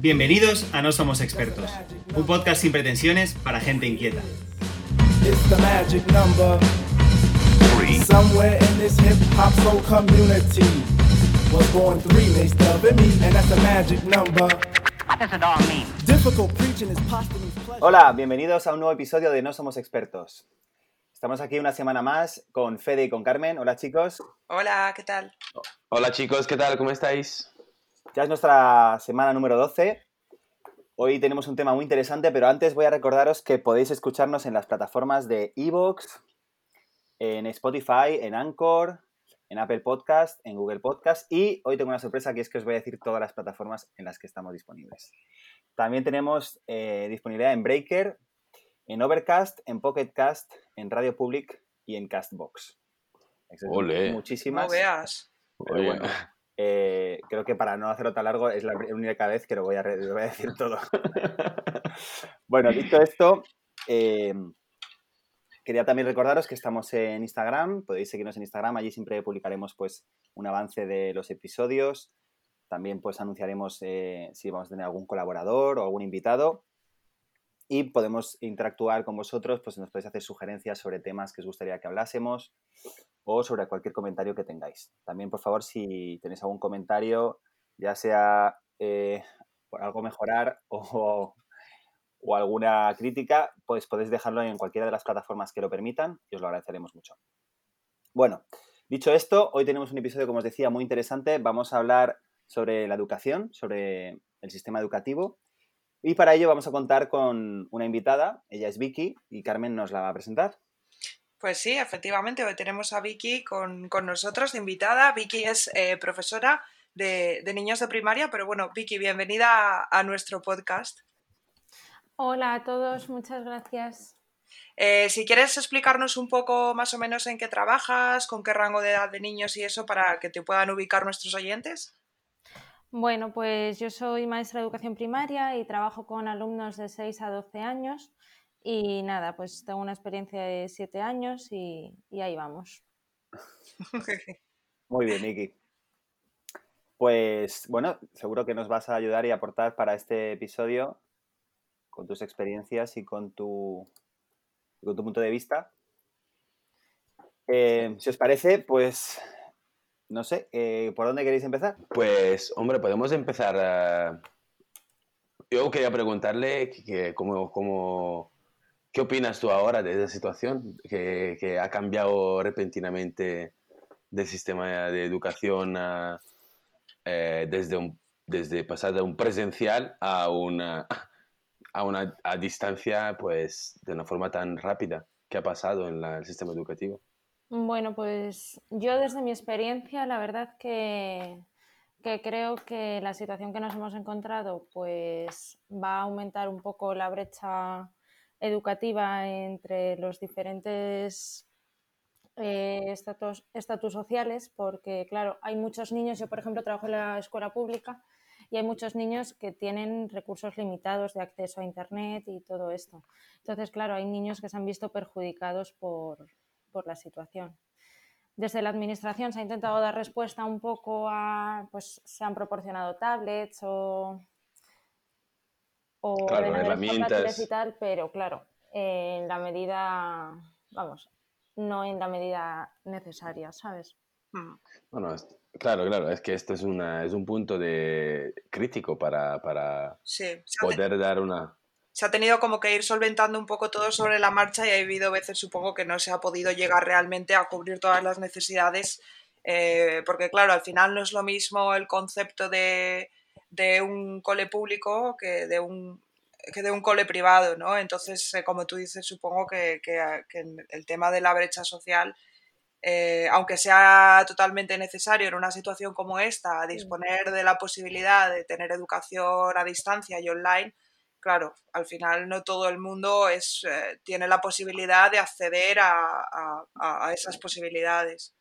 Bienvenidos a No Somos Expertos, un podcast sin pretensiones para gente inquieta. Hola, bienvenidos a un nuevo episodio de No Somos Expertos. Estamos aquí una semana más con Fede y con Carmen. Hola chicos. Hola, ¿qué tal? Hola chicos, ¿qué tal? ¿Cómo estáis? Ya es nuestra semana número 12. Hoy tenemos un tema muy interesante, pero antes voy a recordaros que podéis escucharnos en las plataformas de Evox, en Spotify, en Anchor, en Apple Podcast, en Google Podcast y hoy tengo una sorpresa que es que os voy a decir todas las plataformas en las que estamos disponibles. También tenemos eh, disponibilidad en Breaker, en Overcast, en Pocketcast, en Radio Public y en Castbox. Ole. Muchísimas. No veas. Pero bueno, eh, creo que para no hacerlo tan largo es la única vez que lo voy a, re- lo voy a decir todo. bueno, dicho esto, eh, quería también recordaros que estamos en Instagram, podéis seguirnos en Instagram, allí siempre publicaremos pues un avance de los episodios, también pues anunciaremos eh, si vamos a tener algún colaborador o algún invitado y podemos interactuar con vosotros, pues nos podéis hacer sugerencias sobre temas que os gustaría que hablásemos o sobre cualquier comentario que tengáis. También, por favor, si tenéis algún comentario, ya sea eh, por algo mejorar o, o alguna crítica, pues podéis dejarlo en cualquiera de las plataformas que lo permitan y os lo agradeceremos mucho. Bueno, dicho esto, hoy tenemos un episodio, como os decía, muy interesante. Vamos a hablar sobre la educación, sobre el sistema educativo. Y para ello vamos a contar con una invitada, ella es Vicky y Carmen nos la va a presentar. Pues sí, efectivamente, hoy tenemos a Vicky con, con nosotros de invitada. Vicky es eh, profesora de, de niños de primaria, pero bueno, Vicky, bienvenida a, a nuestro podcast. Hola a todos, muchas gracias. Eh, si quieres explicarnos un poco más o menos en qué trabajas, con qué rango de edad de niños y eso para que te puedan ubicar nuestros oyentes. Bueno, pues yo soy maestra de educación primaria y trabajo con alumnos de 6 a 12 años y nada, pues tengo una experiencia de 7 años y, y ahí vamos. Muy bien, Vicky. Pues bueno, seguro que nos vas a ayudar y aportar para este episodio con tus experiencias y con tu, y con tu punto de vista. Eh, si os parece, pues no sé, eh, ¿por dónde queréis empezar? Pues, hombre, podemos empezar. a- Yo quería preguntarle que, cómo, ¿qué opinas tú ahora de esa situación que, ha cambiado repentinamente del sistema de educación eh, desde, un, desde pasar de un presencial a una, a una a distancia, pues, de una forma tan rápida? ¿Qué ha pasado en la- el sistema educativo? Bueno, pues yo desde mi experiencia, la verdad que, que creo que la situación que nos hemos encontrado pues va a aumentar un poco la brecha educativa entre los diferentes eh, estatus, sociales, porque claro, hay muchos niños, yo por ejemplo trabajo en la escuela pública y hay muchos niños que tienen recursos limitados de acceso a Internet y todo esto. Entonces, claro, hay niños que se han visto perjudicados por, por la situación. Desde la administración se ha intentado dar respuesta un poco a, pues se han proporcionado tablets o, o Claro, herramientas. y tal, pero claro, en la medida, vamos, no en la medida necesaria, ¿sabes? Bueno, es- claro, claro, es que esto es, una, es un punto de crítico para, para Sí, poder dar una... se ha tenido como que ir solventando un poco todo sobre la marcha y ha habido veces, supongo, que no se ha podido llegar realmente a cubrir todas las necesidades, eh, porque claro, al final no es lo mismo el concepto de, de un cole público que de un que de un cole privado, ¿no? Entonces, eh, como tú dices, supongo que, que- el tema de la brecha social, eh, aunque sea totalmente necesario en una situación como esta, disponer de la posibilidad de tener educación a distancia y online, claro, al final no todo el mundo es, eh, tiene la posibilidad de acceder a, a- a- esas posibilidades.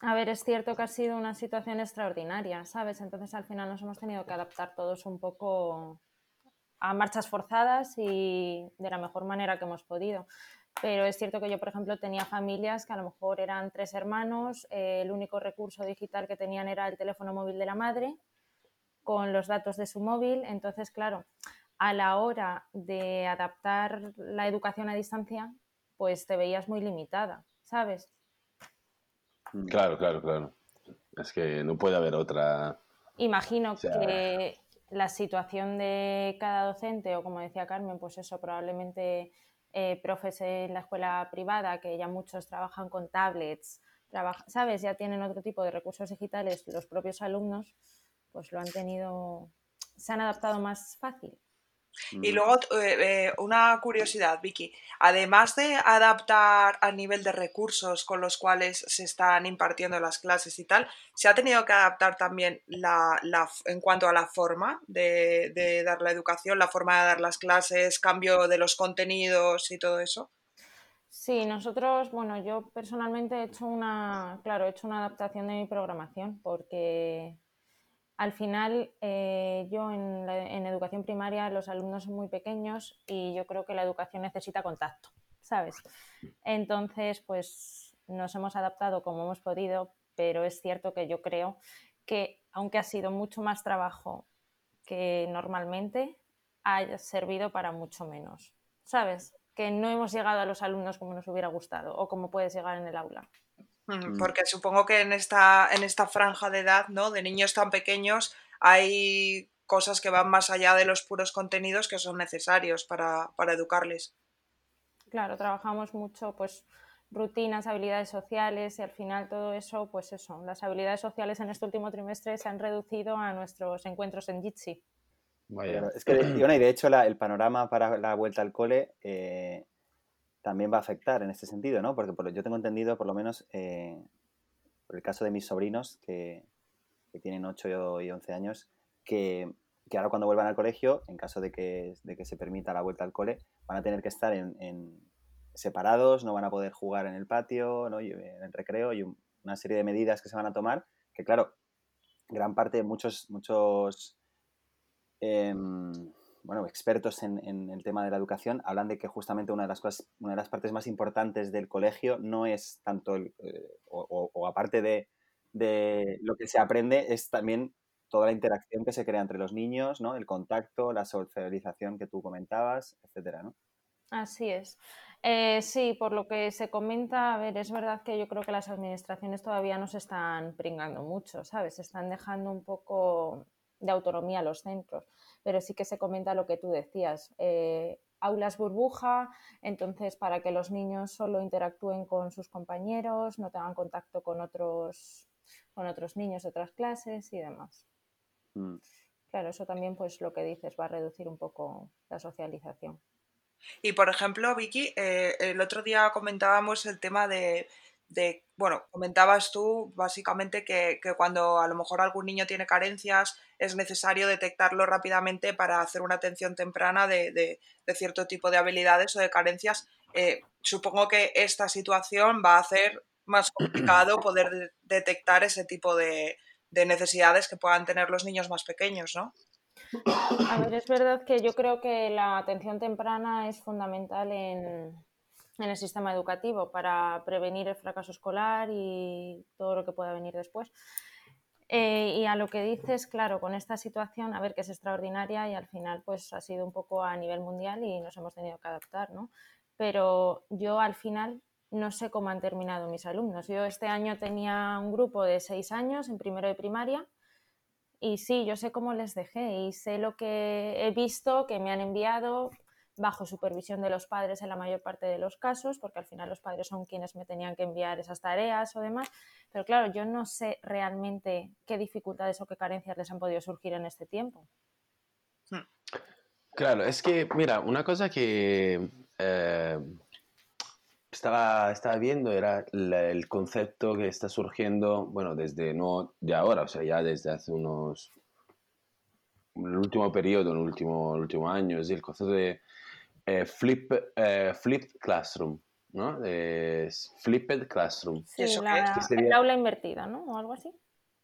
A ver, es cierto que ha sido una situación extraordinaria, ¿sabes? Entonces al final nos hemos tenido que adaptar todos un poco a marchas forzadas y de la mejor manera que hemos podido. Pero es cierto que yo, por ejemplo, tenía familias que a lo mejor eran tres hermanos, eh, el único recurso digital que tenían era el teléfono móvil de la madre con los datos de su móvil. Entonces, claro, a la hora de adaptar la educación a distancia, pues te veías muy limitada, ¿sabes? Mm. Claro, claro, claro. Es que no puede haber otra. Imagino que la situación de cada docente, o como decía Carmen, pues eso, probablemente eh, profes en la escuela privada, que ya muchos trabajan con tablets, ¿sabes? Ya tienen otro tipo de recursos digitales, los propios alumnos, pues lo han tenido, se han adaptado más fácil. Y mm. luego, eh, eh, una curiosidad, Vicky. Además de adaptar a nivel de recursos con los cuales se están impartiendo las clases y tal, ¿se ha tenido que adaptar también la, en cuanto a la forma de, de, dar la educación, la forma de dar las clases, cambio de los contenidos y todo eso? Sí, nosotros, bueno, yo personalmente he hecho una, claro, he hecho una adaptación de mi programación porque al final, eh, yo en, educación primaria los alumnos son muy pequeños y yo creo que la educación necesita contacto, ¿sabes? Entonces, pues nos hemos adaptado como hemos podido, pero es cierto que yo creo que, aunque ha sido mucho más trabajo que normalmente, ha servido para mucho menos, ¿sabes? Que no hemos llegado a los alumnos como nos hubiera gustado o como puedes llegar en el aula. Mm. Porque supongo que en esta, en esta franja de edad, ¿no? De niños tan pequeños, hay cosas que van más allá de los puros contenidos que son necesarios para, educarles. Claro, trabajamos mucho, pues, rutinas, habilidades sociales y al final todo eso, pues eso, las habilidades sociales en este último trimestre se han reducido a nuestros encuentros en Jitsi. Es que, y de hecho, el panorama para la vuelta al cole eh, también va a afectar en este sentido, ¿no? Porque yo tengo entendido, por lo menos, eh, por el caso de mis sobrinos, que, tienen 8 y 11 años, que, ahora cuando vuelvan al colegio, en caso de que, se permita la vuelta al cole, van a tener que estar en, separados, no van a poder jugar en el patio, ¿no? en el recreo y una serie de medidas que se van a tomar, que claro, gran parte, muchos, muchos em, bueno, expertos en, el tema de la educación hablan de que justamente una de las cosas, una de las partes más importantes del colegio no es tanto, el, eh, o, aparte de, lo que se aprende, es también toda la interacción que se crea entre los niños, ¿no? El contacto, la socialización que tú comentabas, etcétera, ¿no? Así es. Eh, sí, por lo que se comenta, a ver, es verdad que yo creo que las administraciones todavía no se están pringando mucho, ¿sabes? Se están dejando un poco de autonomía a los centros pero sí que se comenta lo que tú decías. Eh, aulas burbuja, entonces para que los niños solo interactúen con sus compañeros, no tengan contacto con otros, con otros niños de otras clases y demás. Mm. Claro, eso también, pues lo que dices, va a reducir un poco la socialización. Y por ejemplo, Vicky, eh, el otro día comentábamos el tema de de, bueno, comentabas tú básicamente que, cuando a lo mejor algún niño tiene carencias es necesario detectarlo rápidamente para hacer una atención temprana de, cierto tipo de habilidades o de carencias. Eh, supongo que esta situación va a hacer más complicado poder detectar ese tipo de, necesidades que puedan tener los niños más pequeños, ¿no? A ver, es verdad que yo creo que la atención temprana es fundamental en, en el sistema educativo para prevenir el fracaso escolar y todo lo que pueda venir después. Eh, y a lo que dices, claro, con esta situación, a ver, que es extraordinaria y al final pues ha sido un poco a nivel mundial y nos hemos tenido que adaptar, ¿no? Pero yo al final no sé cómo han terminado mis alumnos. Yo este año tenía un grupo de seis años en primero de primaria y sí, yo sé cómo les dejé y sé lo que he visto, que me han enviado, bajo supervisión de los padres en la mayor parte de los casos, porque al final los padres son quienes me tenían que enviar esas tareas o demás. Pero claro, yo no sé realmente qué dificultades o qué carencias les han podido surgir en este tiempo. Hmm. Claro, es que, mira, una cosa que eh, estaba, estaba viendo era el concepto que está surgiendo, bueno, desde no de ahora, o sea, ya desde hace unos el último periodo, el último, el último año, es el concepto de eh, flip, eh, flipped classroom, ¿no? flipped classroom. Sí, la, el aula invertida, ¿no? O algo así.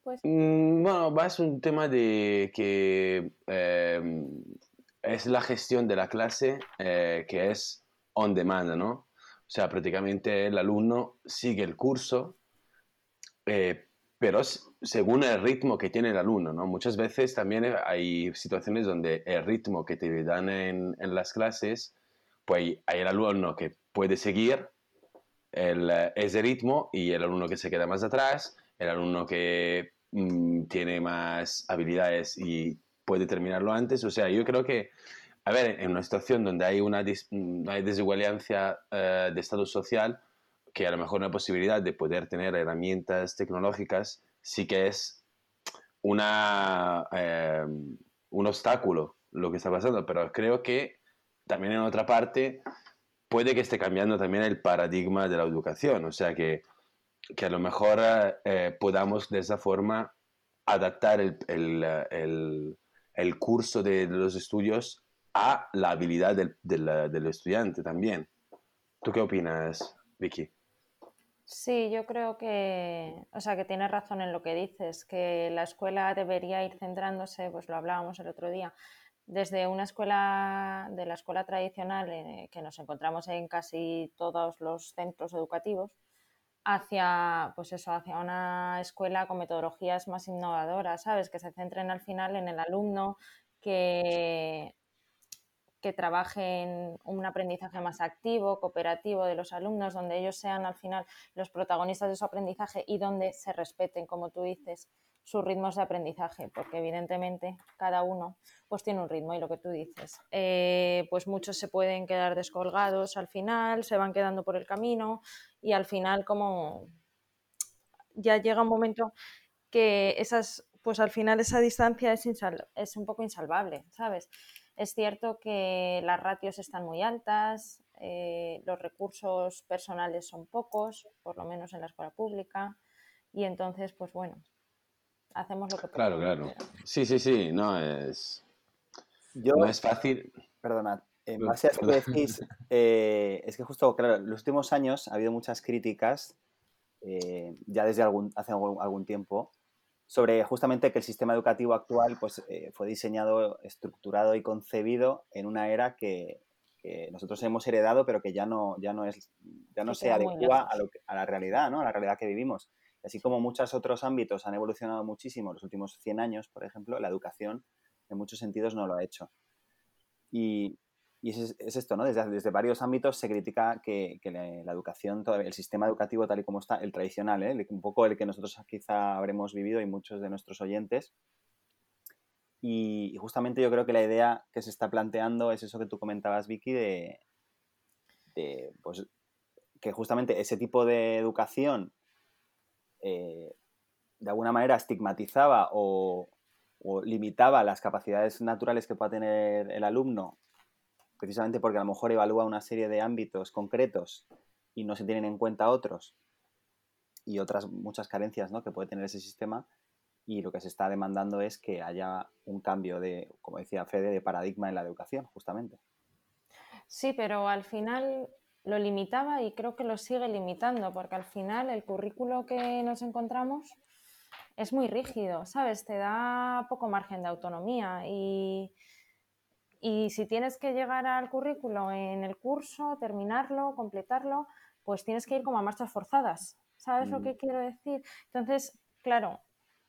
Pues... bueno, va es un tema de que eh, es la gestión de la clase que es on demand, ¿no? O sea, prácticamente el alumno sigue el curso, pero según el ritmo que tiene el alumno, ¿no? Muchas veces también hay situaciones donde el ritmo que te dan en, en las clases, pues hay el alumno que puede seguir el, ese ritmo y el alumno que se queda más atrás, el alumno que mm, tiene más habilidades y puede terminarlo antes. O sea, yo creo que, a ver, en una situación donde hay una, mm, hay eh, de estado social, que a lo mejor una posibilidad de poder tener herramientas tecnológicas sí que es una, eh, un obstáculo lo que está pasando, pero creo que también en otra parte puede que esté cambiando también el paradigma de la educación, o sea que, que a lo mejor eh, podamos de esa forma adaptar el, el, el, curso de, los estudios a la habilidad del, del, del estudiante también. ¿Tú qué opinas, Vicky? Sí, yo creo que, o sea, que tienes razón en lo que dices, que la escuela debería ir centrándose, pues lo hablábamos el otro día, desde una escuela, de la escuela tradicional eh, que nos encontramos en casi todos los centros educativos, hacia, pues eso, hacia una escuela con metodologías más innovadoras, ¿sabes? Que se centren al final en el alumno, que que trabajen un aprendizaje más activo, cooperativo de los alumnos, donde ellos sean al final los protagonistas de su aprendizaje y donde se respeten, como tú dices, sus ritmos de aprendizaje, porque evidentemente cada uno pues tiene un ritmo y lo que tú dices, eh, pues muchos se pueden quedar descolgados al final, se van quedando por el camino y al final como ya llega un momento que esas, pues al final esa distancia es, es un poco insalvable, ¿sabes? Es cierto que las ratios están muy altas, eh, los recursos personales son pocos, por lo menos en la escuela pública, y entonces, pues bueno, hacemos lo que podemos. Claro, claro. Sí, sí, sí, no es, no es fácil. Perdona, en base a esto que decís, eh, es que justo, claro, en los últimos años ha habido muchas críticas, eh, ya desde algún, hace algún tiempo, sobre justamente que el sistema educativo actual pues, eh, fue diseñado, estructurado y concebido en una era que, nosotros hemos heredado, pero que ya no, ya no, es, ya no se adecua a, a, la realidad, ¿no? a la realidad que vivimos. Así como muchos otros ámbitos han evolucionado muchísimo en los últimos 100 años, por ejemplo, la educación en muchos sentidos no lo ha hecho. Y, y es, esto, ¿no? Desde, desde, varios ámbitos se critica que, la, educación, el sistema educativo tal y como está, el tradicional, ¿eh? un poco el que nosotros quizá habremos vivido y muchos de nuestros oyentes. Y, justamente yo creo que la idea que se está planteando es eso que tú comentabas, Vicky, de, pues, que justamente ese tipo de educación eh, de alguna manera estigmatizaba o, o limitaba las capacidades naturales que pueda tener el alumno precisamente porque a lo mejor evalúa una serie de ámbitos concretos y no se tienen en cuenta otros y otras muchas carencias ¿no? que puede tener ese sistema y lo que se está demandando es que haya un cambio de, como decía Fede, de paradigma en la educación, justamente. Sí, pero al final lo limitaba y creo que lo sigue limitando, porque al final el currículo que nos encontramos es muy rígido, ¿sabes? Te da poco margen de autonomía y, y si tienes que llegar al currículo en el curso, terminarlo, completarlo, pues tienes que ir como a marchas forzadas. ¿Sabes lo que quiero decir? Entonces, claro,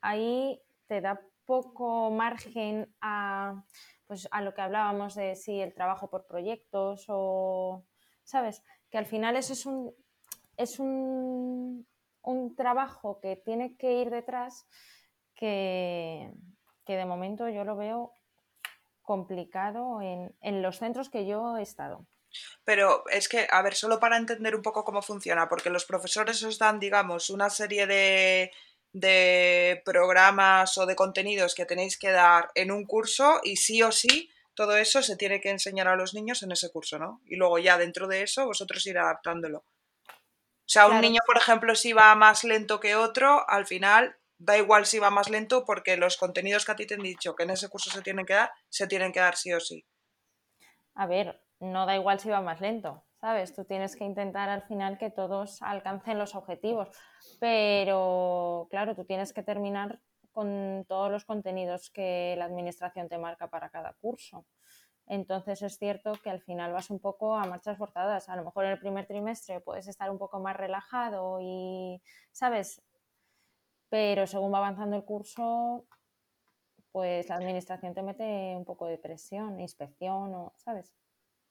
ahí te da poco margen a, pues, a lo que hablábamos de si el trabajo por proyectos o, ¿sabes? Que al final eso es un, es un, un trabajo que tiene que ir detrás que, que de momento yo lo veo complicado en, en los centros que yo he estado. Pero es que, a ver, solo para entender un poco cómo funciona, porque los profesores os dan, digamos, una serie de, de programas o de contenidos que tenéis que dar en un curso y sí o sí todo eso se tiene que enseñar a los niños en ese curso, ¿no? Y luego ya dentro de eso vosotros ir adaptándolo. O sea, un niño, por ejemplo, si va más lento que otro, al final da igual si va más lento porque los contenidos que a ti te han dicho que en ese curso se tienen que dar, se tienen que dar sí o sí. A ver, no da igual si va más lento, ¿sabes? Tú tienes que intentar al final que todos alcancen los objetivos, pero claro, tú tienes que terminar con todos los contenidos que la administración te marca para cada curso. Entonces es cierto que al final vas un poco a marchas forzadas. A lo mejor en el primer trimestre puedes estar un poco más relajado y, ¿sabes? Pero según va avanzando el curso, pues la administración te mete un poco de presión, inspección, o, ¿sabes?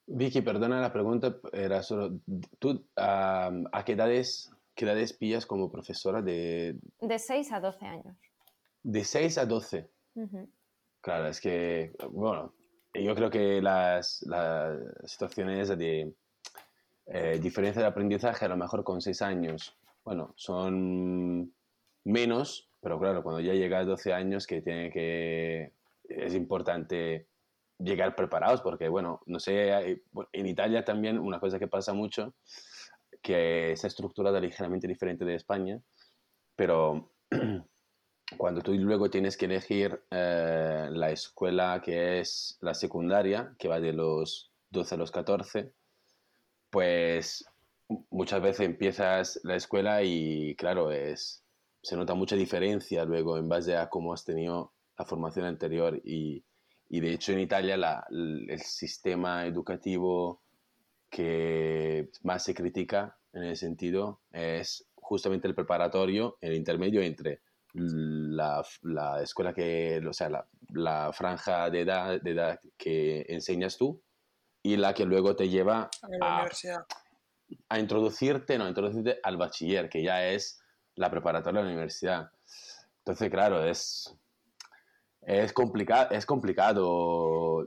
Vicky, perdona la pregunta, era solo, ¿tú a qué edades, qué edades pillas como profesora de...? De 6 a 12 años. De 6 a 12. Claro, es que, bueno, yo creo que las, las situaciones de eh, diferencia de aprendizaje, a lo mejor con 6 años, bueno, son menos, pero claro, cuando ya llega a 12 años, que tiene que, es importante llegar preparados, porque bueno, no sé, en Italia también una cosa que pasa mucho, que está estructurada ligeramente diferente de España, pero cuando tú luego tienes que elegir eh, la escuela que es la secundaria, que va de los 12 a los 14, pues muchas veces empiezas la escuela y claro, es, se nota mucha diferencia luego en base a cómo has tenido la formación anterior y, y de hecho en Italia el sistema educativo que más se critica en ese sentido es justamente el preparatorio, el intermedio entre la, la escuela que, o sea, la, la, franja de edad, de edad que enseñas tú y la que luego te lleva a, a, introducirte, no, a introducirte al bachiller, que ya es la preparatoria de la universidad. Entonces, claro, es, es, complicado, es complicado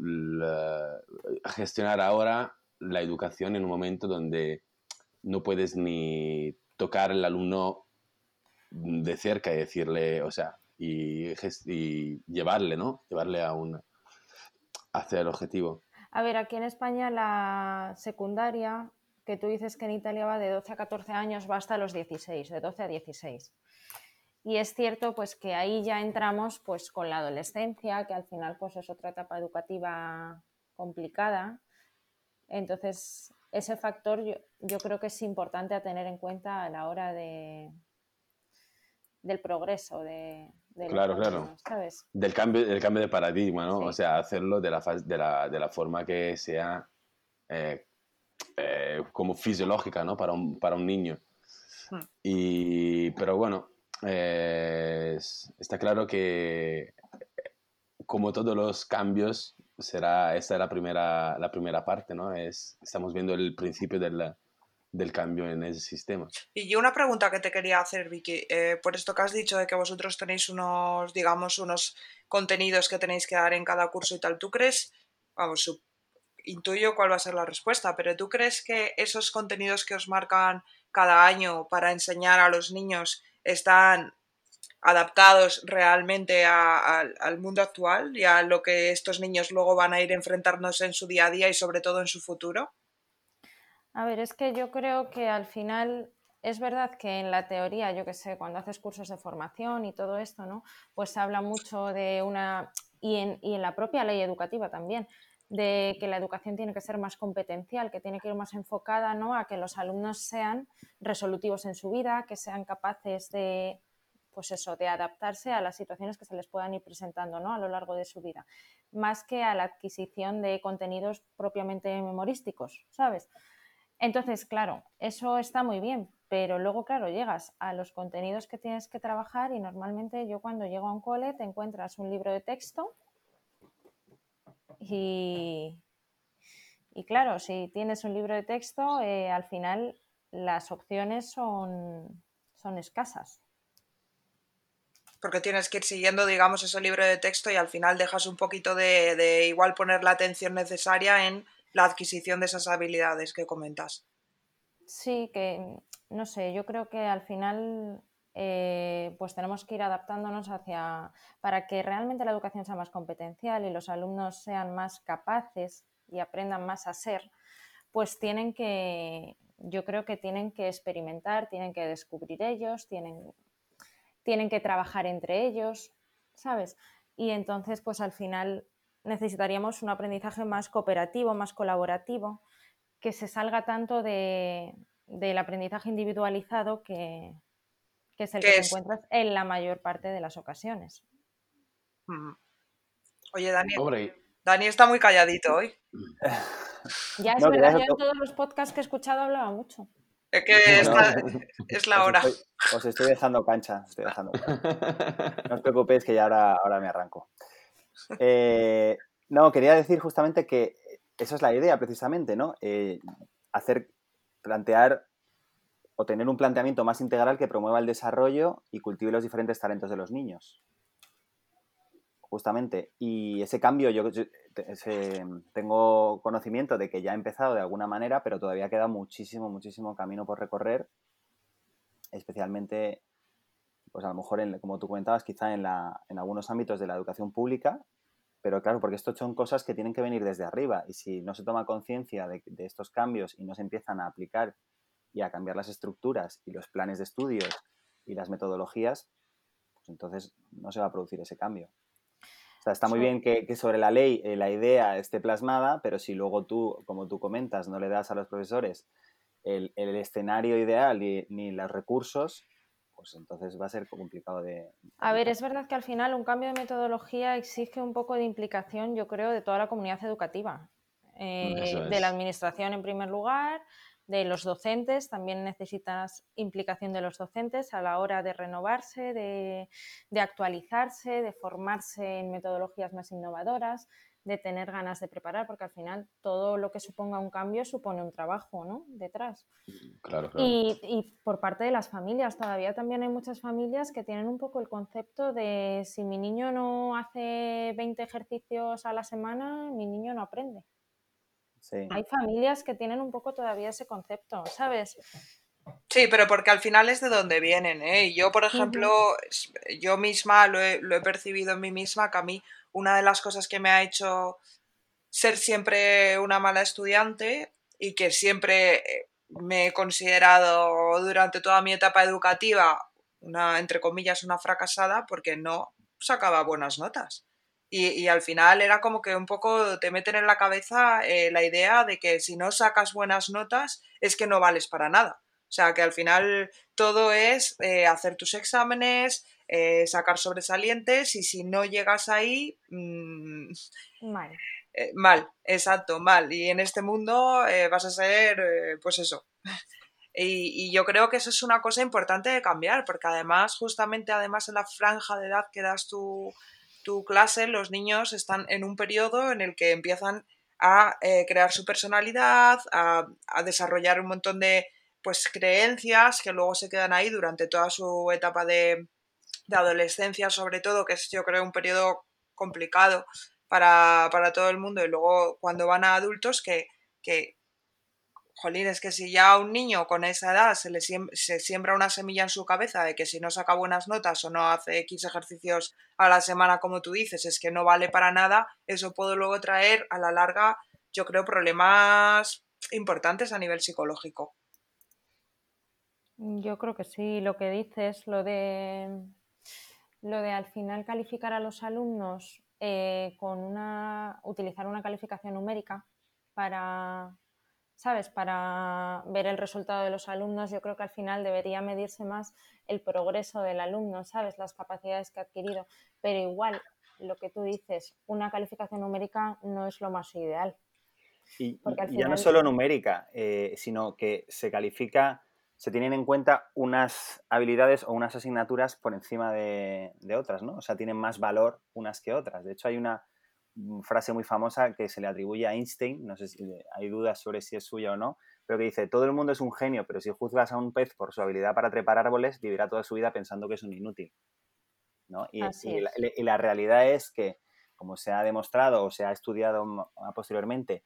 gestionar ahora la educación en un momento donde no puedes ni tocar al alumno de cerca y decirle, o sea, y, llevarle, ¿no? Llevarle a un, hacia el objetivo. A ver, aquí en España la secundaria, que tú dices que en Italia va de 12 a 14 años, va hasta los 16, de 12 a 16. Y es cierto pues que ahí ya entramos pues con la adolescencia, que al final pues es otra etapa educativa complicada. Entonces, ese factor yo, yo creo que es importante a tener en cuenta a la hora de, del progreso de, claro, claro. ¿sabes? Del cambio, del cambio de paradigma, ¿no? O sea, hacerlo de la, de la, de la forma que sea eh, eh, como fisiológica, ¿no? Para un, para un niño. Hmm. Y, pero bueno, eh, está claro que como todos los cambios, será esta la primera, la primera parte, ¿no? Es, estamos viendo el principio del, del cambio en ese sistema. Y yo una pregunta que te quería hacer, Vicky, eh, por esto que has dicho de que vosotros tenéis unos, digamos, unos contenidos que tenéis que dar en cada curso y tal, ¿tú crees, vamos, intuyo cuál va a ser la respuesta, pero ¿tú crees que esos contenidos que os marcan cada año para enseñar a los niños están adaptados realmente al mundo actual y a lo que estos niños luego van a ir enfrentarnos en su día a día y sobre todo en su futuro? A ver, es que yo creo que al final es verdad que en la teoría, yo que sé, cuando haces cursos de formación y todo esto, ¿no? Pues se habla mucho de una, y en, y en la propia ley educativa también, de que la educación tiene que ser más competencial, que tiene que ir más enfocada ¿no? a que los alumnos sean resolutivos en su vida, que sean capaces de, pues eso, de adaptarse a las situaciones que se les puedan ir presentando ¿no? a lo largo de su vida, más que a la adquisición de contenidos propiamente memorísticos, ¿sabes? Entonces, claro, eso está muy bien, pero luego, claro, llegas a los contenidos que tienes que trabajar y normalmente yo cuando llego a un cole te encuentras un libro de texto y, claro, si tienes un libro de texto, eh, al final las opciones son, son escasas. Porque tienes que ir siguiendo, digamos, ese libro de texto y al final dejas un poquito de, de igual poner la atención necesaria en la adquisición de esas habilidades que comentas. Sí, que no sé, yo creo que al final eh, pues tenemos que ir adaptándonos hacia para que realmente la educación sea más competencial y los alumnos sean más capaces y aprendan más a ser, pues tienen que, yo creo que tienen que experimentar, tienen que descubrir ellos, tienen, tienen que trabajar entre ellos, ¿sabes? Y entonces, pues al final necesitaríamos un aprendizaje más cooperativo, más colaborativo, que se salga tanto de, del aprendizaje individualizado que, es el que te encuentras en la mayor parte de las ocasiones. Oye, Dani, Dani está muy calladito hoy. Ya es verdad, yo en todos los podcasts que he escuchado hablaba mucho. Es que esta- es la Os hora. estoy, os estoy dejando cancha, os estoy dejando cancha. No os preocupéis que ya ahora, ahora me arranco. Eh, no, quería decir justamente que esa es la idea precisamente, ¿no? Eh, hacer, plantear o tener un planteamiento más integral que promueva el desarrollo y cultive los diferentes talentos de los niños. Justamente. Y ese cambio, yo, tengo conocimiento de que ya ha empezado de alguna manera, pero todavía queda muchísimo, muchísimo camino por recorrer, especialmente, pues a lo mejor, en, como tú comentabas, quizá en, algunos ámbitos de la educación pública, pero claro, porque esto son cosas que tienen que venir desde arriba y si no se toma conciencia de estos cambios y no se empiezan a aplicar y a cambiar las estructuras y los planes de estudios y las metodologías, pues entonces no se va a producir ese cambio. O sea, está muy bien que, que sobre la ley eh, la idea esté plasmada, pero si luego tú, como tú comentas, no le das a los profesores el, el escenario ideal ni, ni los recursos, pues entonces va a ser complicado de... A ver, es verdad que al final un cambio de metodología exige un poco de implicación, yo creo, de toda la comunidad educativa. Eh, de la administración en primer lugar, de los docentes, también necesitas implicación de los docentes a la hora de renovarse, de, de actualizarse, de formarse en metodologías más innovadoras, de tener ganas de preparar, porque al final todo lo que suponga un cambio supone un trabajo ¿no? detrás. Claro, claro. Y, y por parte de las familias, todavía también hay muchas familias que tienen un poco el concepto de si mi niño no hace 20 ejercicios a la semana, mi niño no aprende. Sí. Hay familias que tienen un poco todavía ese concepto, ¿sabes? Sí, pero porque al final es de donde vienen, ¿eh? Y Yo, por ejemplo, yo misma lo he, lo he percibido en mí misma, que a mí una de las cosas que me ha hecho ser siempre una mala estudiante y que siempre eh, me he considerado durante toda mi etapa educativa una, entre comillas, una fracasada porque no sacaba buenas notas. Y, y al final era como que un poco te meten en la cabeza eh, la idea de que si no sacas buenas notas es que no vales para nada. O sea, que al final todo es eh, hacer tus exámenes, eh, sacar sobresalientes y si no llegas ahí, mm, Mal. mal, exacto, mal. Y en este mundo vas a ser, pues eso. Y, y yo creo que eso es una cosa importante de cambiar, porque además, justamente además en la franja de edad que das tu, tu clase, los niños están en un periodo en el que empiezan a eh, crear su personalidad, a, desarrollar un montón de pues creencias que luego se quedan ahí durante toda su etapa de, de adolescencia, sobre todo, que es yo creo un periodo complicado para, para todo el mundo. Y luego cuando van a adultos, que, jolín, es que si ya a un niño con esa edad se le siem- se siembra una semilla en su cabeza de que si no saca buenas notas o no hace X ejercicios a la semana, como tú dices, es que no vale para nada, eso puede luego traer a la larga, yo creo, problemas importantes a nivel psicológico. Yo creo que sí, lo que dices, lo de lo de al final calificar a los alumnos eh, con una utilizar una calificación numérica para sabes para ver el resultado de los alumnos yo creo que al final debería medirse más el progreso del alumno sabes las capacidades que ha adquirido pero igual lo que tú dices una calificación numérica no es lo más ideal Y, Porque al y ya no solo numérica, eh, sino que se califica, se tienen en cuenta unas habilidades o unas asignaturas por encima de, de otras, ¿no? O sea, tienen más valor unas que otras. De hecho, hay una frase muy famosa que se le atribuye a Einstein, no sé si hay dudas sobre si es suya o no, pero que dice, todo el mundo es un genio, pero si juzgas a un pez por su habilidad para trepar árboles, vivirá toda su vida pensando que es un inútil. ¿no? Y, la, es. y la realidad es que, como se ha demostrado o se ha estudiado posteriormente,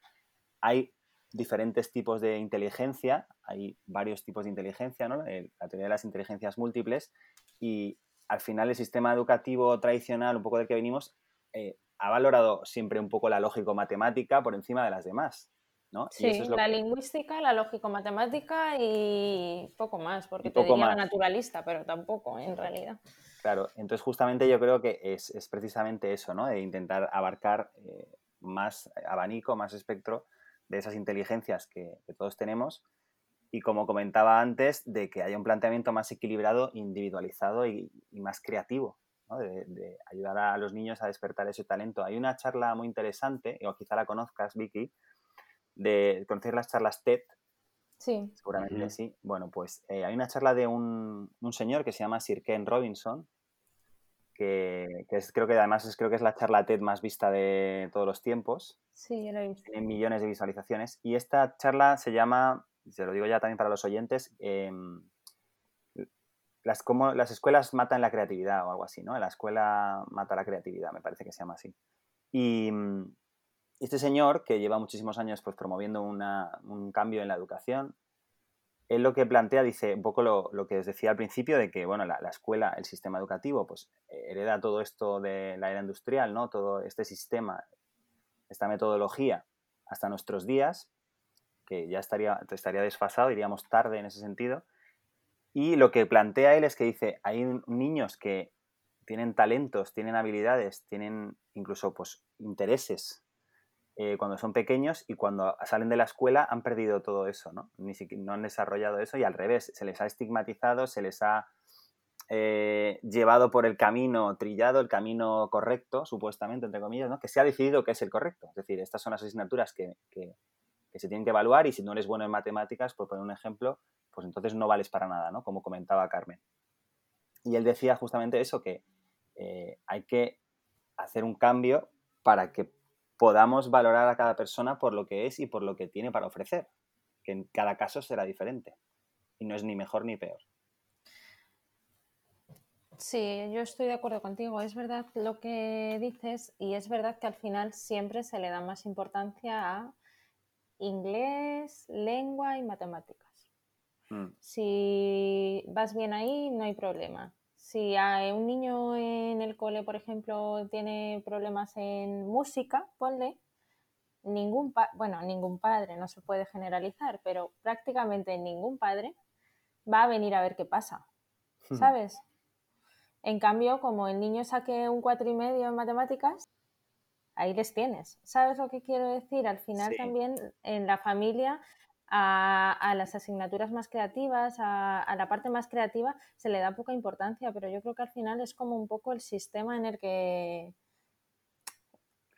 hay diferentes tipos de inteligencia, hay varios tipos de inteligencia, ¿no? La teoría de las inteligencias múltiples, y al final el sistema educativo tradicional, un poco del que venimos, eh, ha valorado siempre un poco la lógico-matemática por encima de las demás. ¿no? Sí, es la que- lingüística, la lógico-matemática y poco más, porque Y te poco diría más. naturalista, pero tampoco, en realidad. Claro, entonces justamente yo creo que es, es precisamente eso, ¿no? De intentar abarcar eh, más abanico, más espectro de esas inteligencias que, que todos tenemos y como comentaba antes, de que haya un planteamiento más equilibrado, individualizado y, y más creativo, ¿no? de, de ayudar a los niños a despertar ese talento. Hay una charla muy interesante, o quizá la conozcas, Vicky, de conocer las charlas TED, Sí. Seguramente sí. Bueno, pues eh, hay una charla de un, un señor que se llama Sir Ken Robinson, que, que es, creo que además es, creo que es la charla TED más vista de todos los tiempos. Sí, yo lo he visto. Tiene millones de visualizaciones. Y esta charla se llama, se lo digo ya también para los oyentes, em, las, cómo las escuelas matan la creatividad o algo así, ¿no? La escuela mata la creatividad, me parece que se llama así. Y mm, este señor, que lleva muchísimos años pues, promoviendo un cambio en la educación, él lo que plantea, dice un poco lo, lo que os decía al principio, de que bueno, la, la escuela, el sistema educativo, pues hereda todo esto de la era industrial, ¿no? Todo este sistema, esta metodología hasta nuestros días, que ya estaría, estaría desfasado, iríamos tarde en ese sentido. Y lo que plantea él es que dice, hay niños que tienen talentos, tienen habilidades, tienen incluso pues, intereses eh, cuando son pequeños y cuando salen de la escuela han perdido todo eso, ¿no? Ni siquiera, no han desarrollado eso y al revés, se les ha estigmatizado, se les ha eh, llevado por el camino trillado, el camino correcto, supuestamente, entre comillas, ¿no? Que se ha decidido que es el correcto. Es decir, estas son las asignaturas que, que, que se tienen que evaluar y si no eres bueno en matemáticas, por poner un ejemplo, pues entonces no vales para nada, ¿no? Como comentaba Carmen. Y él decía justamente eso, que eh, hay que hacer un cambio para que podamos valorar a cada persona por lo que es y por lo que tiene para ofrecer, que en cada caso será diferente y no es ni mejor ni peor. Sí, yo estoy de acuerdo contigo. Es verdad lo que dices y es verdad que al final siempre se le da más importancia a inglés, lengua y matemáticas. Mm, Si vas bien ahí, no hay problema. Si hay un niño en el cole, por ejemplo, tiene problemas en música, ponle, ningún pa- bueno, ningún padre, no se puede generalizar, pero prácticamente ningún padre va a venir a ver qué pasa, ¿sabes? En cambio, como el niño saque un cuatro y medio en matemáticas, ahí les tienes. ¿Sabes lo que quiero decir? Al final Sí. también en la familia a, a las asignaturas más creativas, a, a la parte más creativa, se le da poca importancia, pero yo creo que al final es como un poco el sistema en el que,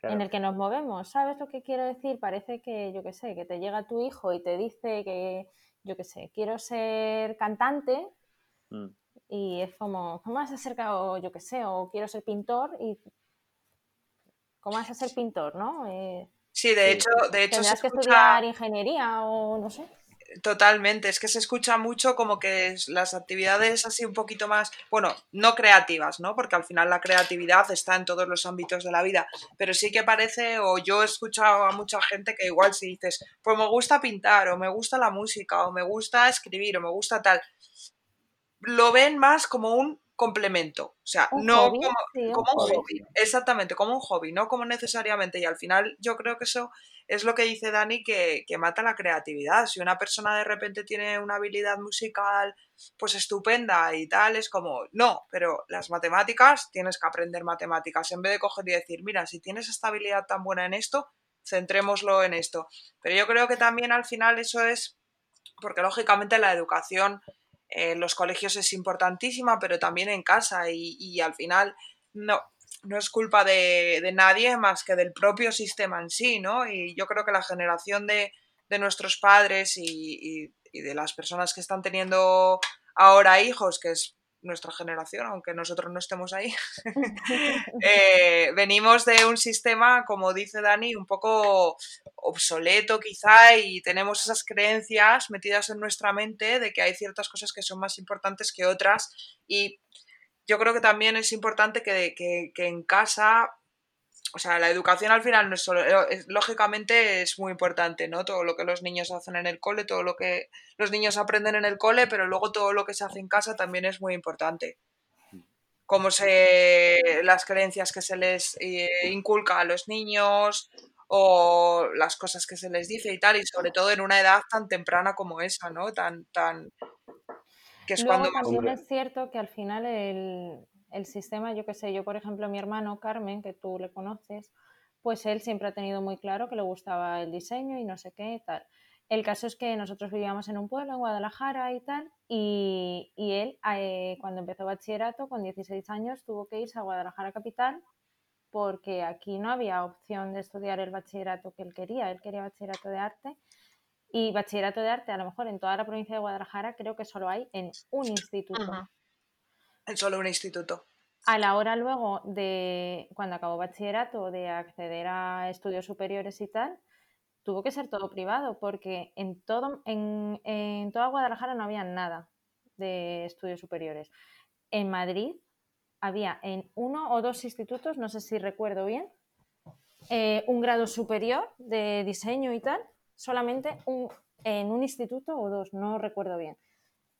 claro. en el que nos movemos. ¿Sabes lo que quiero decir? Parece que, yo qué sé, que te llega tu hijo y te dice que, yo qué sé, quiero ser cantante Mm, y es como, ¿cómo vas a ser, ca- o yo qué sé, o quiero ser pintor y ¿cómo vas a ser pintor, no? Eh, Sí, de hecho, de hecho se tendrás que escucha estudiar ingeniería o no sé. totalmente, es que se escucha mucho como que las actividades así un poquito más, bueno, no creativas, ¿no? Porque al final la creatividad está en todos los ámbitos de la vida, pero sí que parece, o yo he escuchado a mucha gente que igual si dices, pues me gusta pintar, o me gusta la música, o me gusta escribir, o me gusta tal, lo ven más como un complemento, o sea, Un no hobby, como, sí, un como un hobby. hobby, exactamente, como un hobby, no como necesariamente, y al final yo creo que eso es lo que dice Dani, que, que mata la creatividad. Si una persona de repente tiene una habilidad musical pues estupenda y tal, es como, no, pero las matemáticas, tienes que aprender matemáticas, en vez de coger y decir, mira, si tienes esta habilidad tan buena en esto, centrémoslo en esto. Pero yo creo que también al final eso es, porque lógicamente la educación en los colegios es importantísima, pero también en casa y, y al final no, no es culpa de, de, nadie más que del propio sistema en sí, ¿no? Y yo creo que la generación de, de nuestros padres y, y, y, de las personas que están teniendo ahora hijos, que es nuestra generación, aunque nosotros no estemos ahí, eh, venimos de un sistema, como dice Dani, un poco obsoleto quizá y tenemos esas creencias metidas en nuestra mente de que hay ciertas cosas que son más importantes que otras y yo creo que también es importante que, que, que en casa o sea, la educación al final no es solo, es, lógicamente es muy importante, ¿no? Todo lo que los niños hacen en el cole, todo lo que los niños aprenden en el cole, pero luego todo lo que se hace en casa también es muy importante. Como se, las creencias que se les eh, inculca a los niños o las cosas que se les dice y tal, y sobre todo en una edad tan temprana como esa, ¿no? Tan, tan, que es Luego cuando también es cierto que al final el, el sistema, yo qué sé, yo por ejemplo mi hermano Carmen, que tú le conoces, pues él siempre ha tenido muy claro que le gustaba el diseño y no sé qué tal. El caso es que nosotros vivíamos en un pueblo, en Guadalajara y tal, y, y él eh, cuando empezó bachillerato, con 16 años, tuvo que irse a Guadalajara Capital porque aquí no había opción de estudiar el bachillerato que él quería, él quería bachillerato de arte Y bachillerato de arte, a lo mejor en toda la provincia de Guadalajara, creo que solo hay en un instituto. En solo un instituto. A la hora luego de, cuando acabó bachillerato, de acceder a estudios superiores y tal, tuvo que ser todo privado, porque en, todo, en, toda Guadalajara no había nada de estudios superiores. En Madrid había en uno o dos institutos, no sé si recuerdo bien, eh, un grado superior de diseño y tal, solamente un, en un instituto o dos, no recuerdo bien.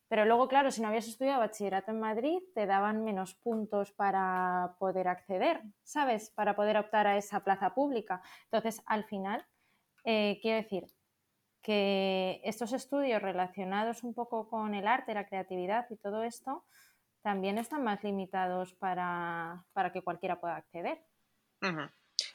Pero luego, claro, si no habías estudiado bachillerato en Madrid, te daban menos puntos para poder acceder, ¿sabes? Para poder optar a esa plaza pública. Entonces, al final, eh, quiero decir que estos estudios relacionados un poco con el arte, la creatividad y todo esto, también están más limitados para, que cualquiera pueda acceder.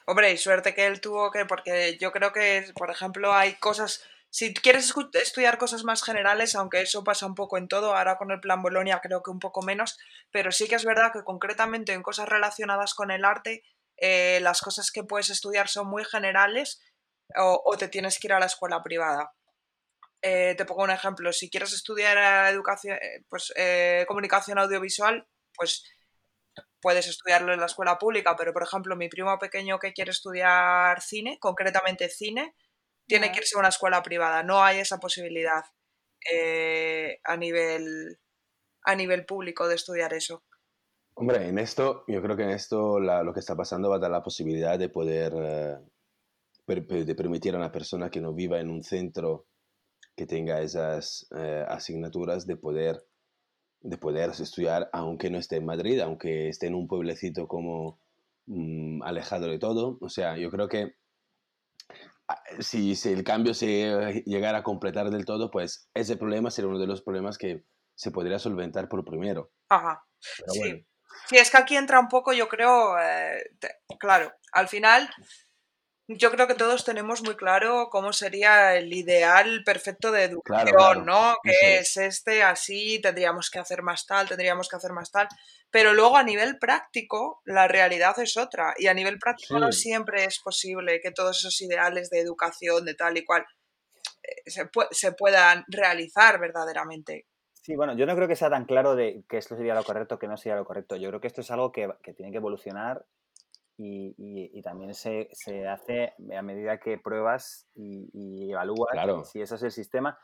Hombre, y suerte que él tuvo que, porque yo creo que, por ejemplo, hay cosas, si quieres estudiar cosas más generales, aunque eso pasa un poco en todo, ahora con el plan Bolonia creo que un poco menos, pero sí que es verdad que concretamente en cosas relacionadas con el arte, eh, las cosas que puedes estudiar son muy generales o, te tienes que ir a la escuela privada. Eh, te pongo un ejemplo, si quieres estudiar educación, eh, pues, comunicación audiovisual, pues puedes estudiarlo en la escuela pública, pero por ejemplo mi primo pequeño que quiere estudiar cine, concretamente cine, tiene que irse a una escuela privada. No hay esa posibilidad eh, a, nivel, a nivel público de estudiar eso. Hombre, en esto, yo creo que en esto lo que está pasando va a dar la posibilidad de poder, eh, de permitir a una persona que no viva en un centro que tenga esas eh, asignaturas de poder de poder estudiar aunque no esté en Madrid, aunque esté en un pueblecito como mm, alejado de todo. O sea, yo creo que si, si, el cambio se llegara a completar del todo, pues ese problema sería uno de los problemas que se podría solventar por primero. Ajá. sí. sí. es que aquí entra un poco, yo creo, eh, claro, al final yo creo que todos tenemos muy claro cómo sería el ideal perfecto de educación, ¿no? Que es este, así, tendríamos que hacer más tal, tendríamos que hacer más tal. Pero luego a nivel práctico, la realidad es otra. Y a nivel práctico no siempre es posible que todos esos ideales de educación, de tal y cual, eh, se, se puedan realizar verdaderamente. Sí, bueno, yo no creo que sea tan claro de que esto sería lo correcto, que no sería lo correcto. Yo creo que esto es algo que, que tiene que evolucionar y, también se, se, hace a medida que pruebas y, evalúas si eso es el sistema.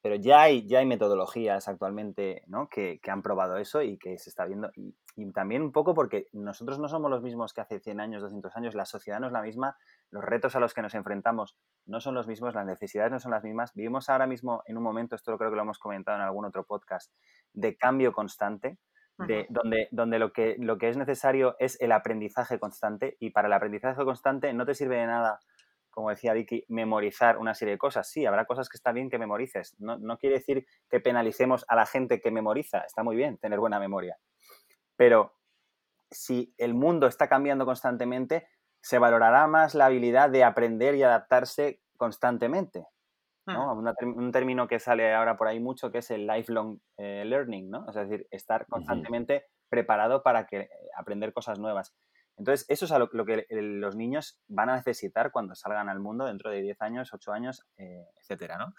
Pero ya hay, ya hay metodologías actualmente ¿no? que, que, han probado eso y que se está viendo. Y, también un poco porque nosotros no somos los mismos que hace 100 años, 200 años, la sociedad no es la misma, los retos a los que nos enfrentamos no son los mismos, las necesidades no son las mismas. Vivimos ahora mismo en un momento, esto creo que lo hemos comentado en algún otro podcast, de cambio constante donde, donde lo, que, lo que es necesario es el aprendizaje constante y para el aprendizaje constante no te sirve de nada, como decía Vicky, memorizar una serie de cosas. Sí, habrá cosas que está bien que memorices. No, no quiere decir que penalicemos a la gente que memoriza. Está muy bien tener buena memoria. Pero si el mundo está cambiando constantemente, se valorará más la habilidad de aprender y adaptarse constantemente. Un término que sale ahora por ahí mucho que es el lifelong eh, learning, ¿no? Es decir, estar constantemente preparado para que, aprender cosas nuevas. Entonces, eso es lo, que los niños van a necesitar cuando salgan al mundo dentro de 10 años, 8 años, eh, etcétera, ¿no?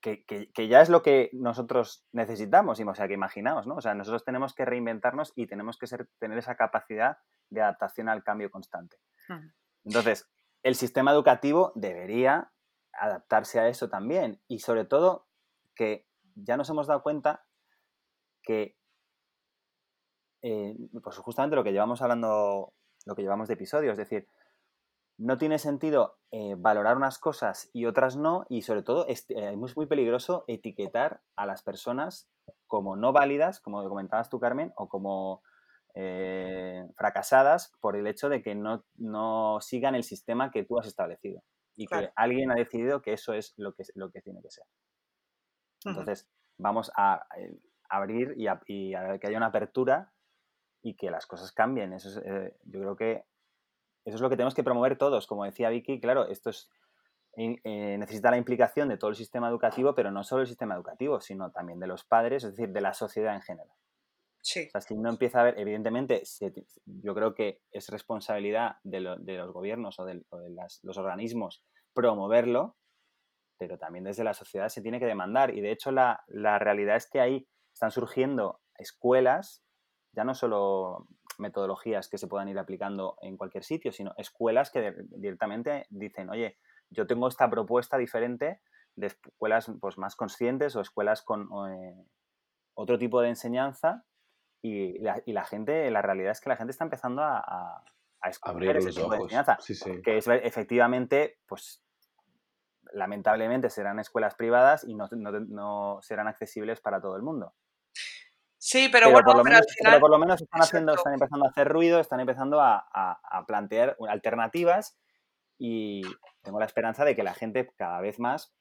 Que, que, ya es lo que nosotros necesitamos, o sea, que imaginamos, ¿no? O sea, nosotros tenemos que reinventarnos y tenemos que ser, tener esa capacidad de adaptación al cambio constante. Entonces, el sistema educativo debería adaptarse a eso también. Y sobre todo que ya nos hemos dado cuenta que, eh, pues justamente lo que llevamos hablando, lo que llevamos de episodio, es decir, no tiene sentido eh, valorar unas cosas y otras no, y sobre todo es, eh, muy peligroso etiquetar a las personas como no válidas, como comentabas tú, Carmen, o como fracasadas por el hecho de que no, no sigan el sistema que tú has establecido y que alguien ha decidido que eso es lo que, lo que tiene que ser. Entonces, vamos a eh, abrir y a, que haya una apertura y que las cosas cambien. Eso eh, yo creo que eso es lo que tenemos que promover todos. Como decía Vicky, claro, esto es, eh, necesita la implicación de todo el sistema educativo, pero no solo el sistema educativo, sino también de los padres, es decir, de la sociedad en general. Sí. O si no empieza a haber, evidentemente, yo creo que es responsabilidad de, los gobiernos o de, los organismos promoverlo, pero también desde la sociedad se tiene que demandar. Y de hecho la, la realidad es que ahí están surgiendo escuelas, ya no solo metodologías que se puedan ir aplicando en cualquier sitio, sino escuelas que directamente dicen, oye, yo tengo esta propuesta diferente de escuelas pues, más conscientes o escuelas con eh, otro tipo de enseñanza y la, gente, la realidad es que la gente está empezando a, a, abrir los ojos. que es efectivamente, pues lamentablemente serán escuelas privadas y no, no serán accesibles para todo el mundo. Sí, pero, bueno, por lo menos, al final... por lo menos están, haciendo, están empezando a hacer ruido, están empezando a, plantear alternativas y tengo la esperanza de que la gente cada vez más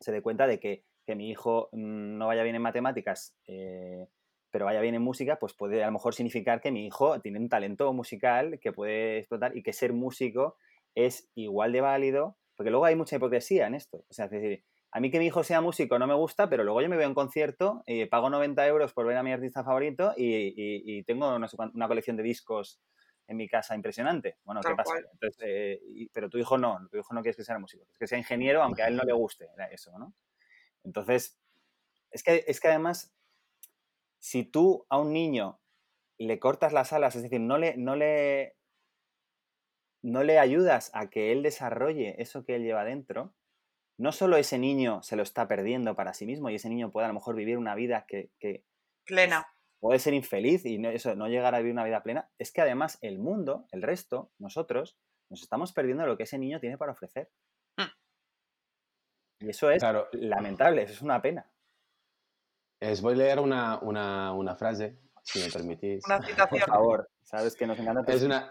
se dé cuenta de que, que mi hijo mm, no vaya bien en matemáticas, eh, pero vaya bien en música, pues puede a lo mejor significar que mi hijo tiene un talento musical que puede explotar y que ser músico es igual de válido, porque luego hay mucha hipocresía en esto. O sea, es decir, a mí que mi hijo sea músico no me gusta, pero luego yo me veo en concierto y pago 90 euros por ver a mi artista favorito y, tengo una colección de discos en mi casa impresionante. Bueno, ¿qué pasa? Eh, pero tu hijo no, tu hijo no quiere que sea músico, es que sea ingeniero, aunque a él no le guste eso, ¿no? Entonces, es que, es que además, si tú a un niño le cortas las alas, es decir, no le, no le, no le ayudas a que él desarrolle eso que él lleva dentro, no solo ese niño se lo está perdiendo para sí mismo y ese niño puede a lo mejor vivir una vida que, plena. Puede ser infeliz y no, eso, no llegar a vivir una vida plena. Es que además el mundo, el resto, nosotros, nos estamos perdiendo lo que ese niño tiene para ofrecer. Mm. Y eso es lamentable, eso es una pena. Es, voy a leer una, frase, si me permitís. Una citación. Por favor, sabes que nos encantan es una,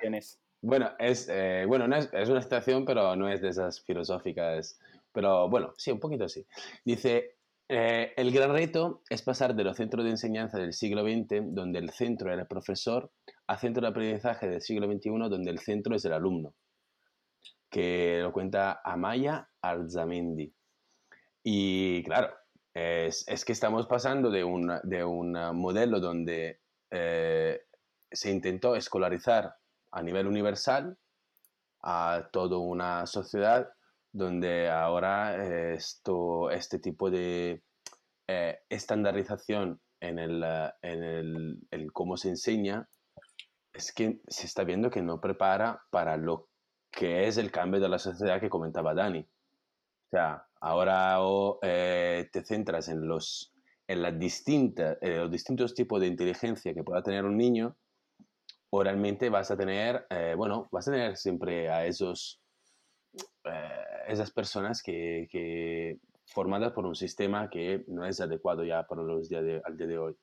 Bueno, es, eh, bueno es, es, una citación, pero no es de esas filosóficas pero bueno, sí, un poquito así. Dice, eh, el gran reto es pasar de los centros de enseñanza del siglo XX, donde el centro era el profesor, a centro de aprendizaje del siglo XXI, donde el centro es el alumno, que lo cuenta Amaya Arzamendi. Y claro, es, es, que estamos pasando de un, de un modelo donde eh, se intentó escolarizar a nivel universal a toda una sociedad donde ahora esto, este tipo de eh, estandarización en, el, en el, cómo se enseña es que se está viendo que no prepara para lo que es el cambio de la sociedad que comentaba Dani. O sea, ahora eh, te centras en los, en las distintas, los distintos tipos de inteligencia que pueda tener un niño, o realmente vas a tener, eh, bueno, vas a tener siempre a esos esas personas que, que, formadas por un sistema que no es adecuado ya para los días de, al día de hoy.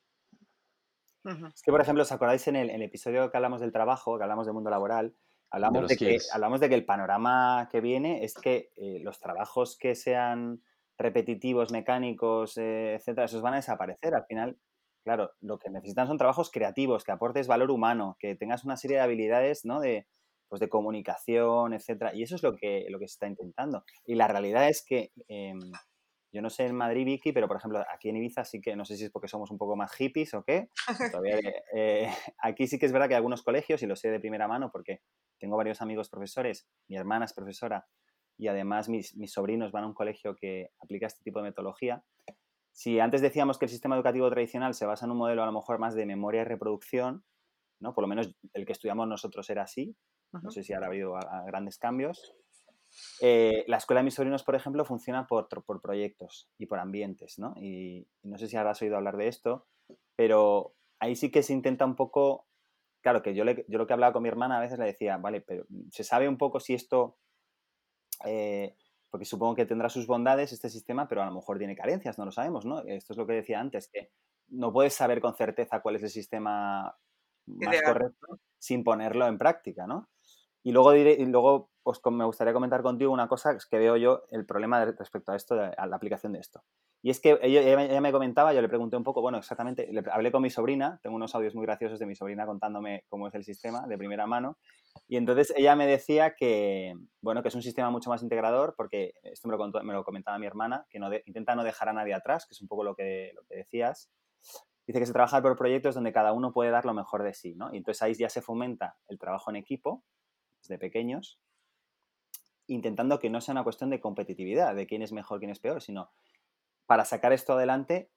Es que, por ejemplo, ¿os acordáis en el, episodio que hablamos del trabajo, que hablamos del mundo laboral? Hablamos de, que, hablamos de que el panorama que viene es que eh, los trabajos que sean repetitivos, mecánicos, eh, etcétera, esos van a desaparecer. Al final, claro, lo que necesitan son trabajos creativos, que aportes valor humano, que tengas una serie de habilidades, ¿no? De, pues de comunicación, etcétera. Y eso es lo que, lo que se está intentando. Y la realidad es que em, yo no sé en Madrid, Vicky, pero por ejemplo, aquí en Ibiza sí que, no sé si es porque somos un poco más hippies o qué, eh, aquí sí que es verdad que hay algunos colegios, y lo sé de primera mano porque tengo varios amigos profesores, mi hermana es profesora y además mis, mis sobrinos van a un colegio que aplica este tipo de metodología. Si antes decíamos que el sistema educativo tradicional se basa en un modelo a lo mejor más de memoria y reproducción, ¿no? por lo menos el que estudiamos nosotros era así, no sé si ahora ha habido grandes cambios. Eh, la escuela de mis sobrinos, por ejemplo, funciona por, por proyectos y por ambientes, ¿no? Y, no sé si habrás oído hablar de esto, pero ahí sí que se intenta un poco, claro, que yo, yo lo que hablaba con mi hermana a veces le decía, vale, pero se sabe un poco si esto, eh, porque supongo que tendrá sus bondades este sistema, pero a lo mejor tiene carencias, no lo sabemos, ¿no? Esto es lo que decía antes, que no puedes saber con certeza cuál es el sistema más correcto sin ponerlo en práctica, ¿no? Y luego, diré, y luego pues, me gustaría comentar contigo una cosa que veo yo el problema respecto a esto, a la aplicación de esto. Y es que ella, me comentaba, yo le pregunté un poco, bueno, exactamente, le hablé con mi sobrina, tengo unos audios muy graciosos de mi sobrina contándome cómo es el sistema de primera mano, y entonces ella me decía que, bueno, que es un sistema mucho más integrador, porque esto me lo, me lo comentaba mi hermana, que no intenta no dejar a nadie atrás, que es un poco lo que, lo que decías, dice que se trabaja por proyectos donde cada uno puede dar lo mejor de sí, ¿no? Y entonces ahí ya se fomenta el trabajo en equipo, desde pequeños, intentando que no sea una cuestión de competitividad, de quién es mejor, quién es peor, sino para sacar esto adelante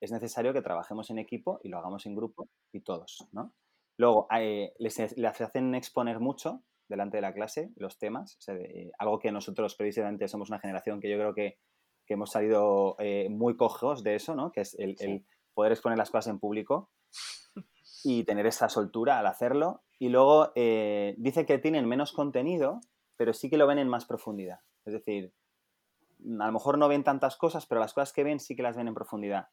es necesario que trabajemos en equipo y lo hagamos en grupo y todos, ¿no? Luego, eh, les, hacen exponer mucho delante de la clase los temas, algo que nosotros precisamente somos una generación que yo creo que, hemos salido eh, muy cojos de eso, ¿no? Que es el, poder exponer las cosas en público y tener esa soltura al hacerlo. Y luego eh, dice que tienen menos contenido, pero sí que lo ven en más profundidad. Es decir, a lo mejor no ven tantas cosas, pero las cosas que ven sí que las ven en profundidad.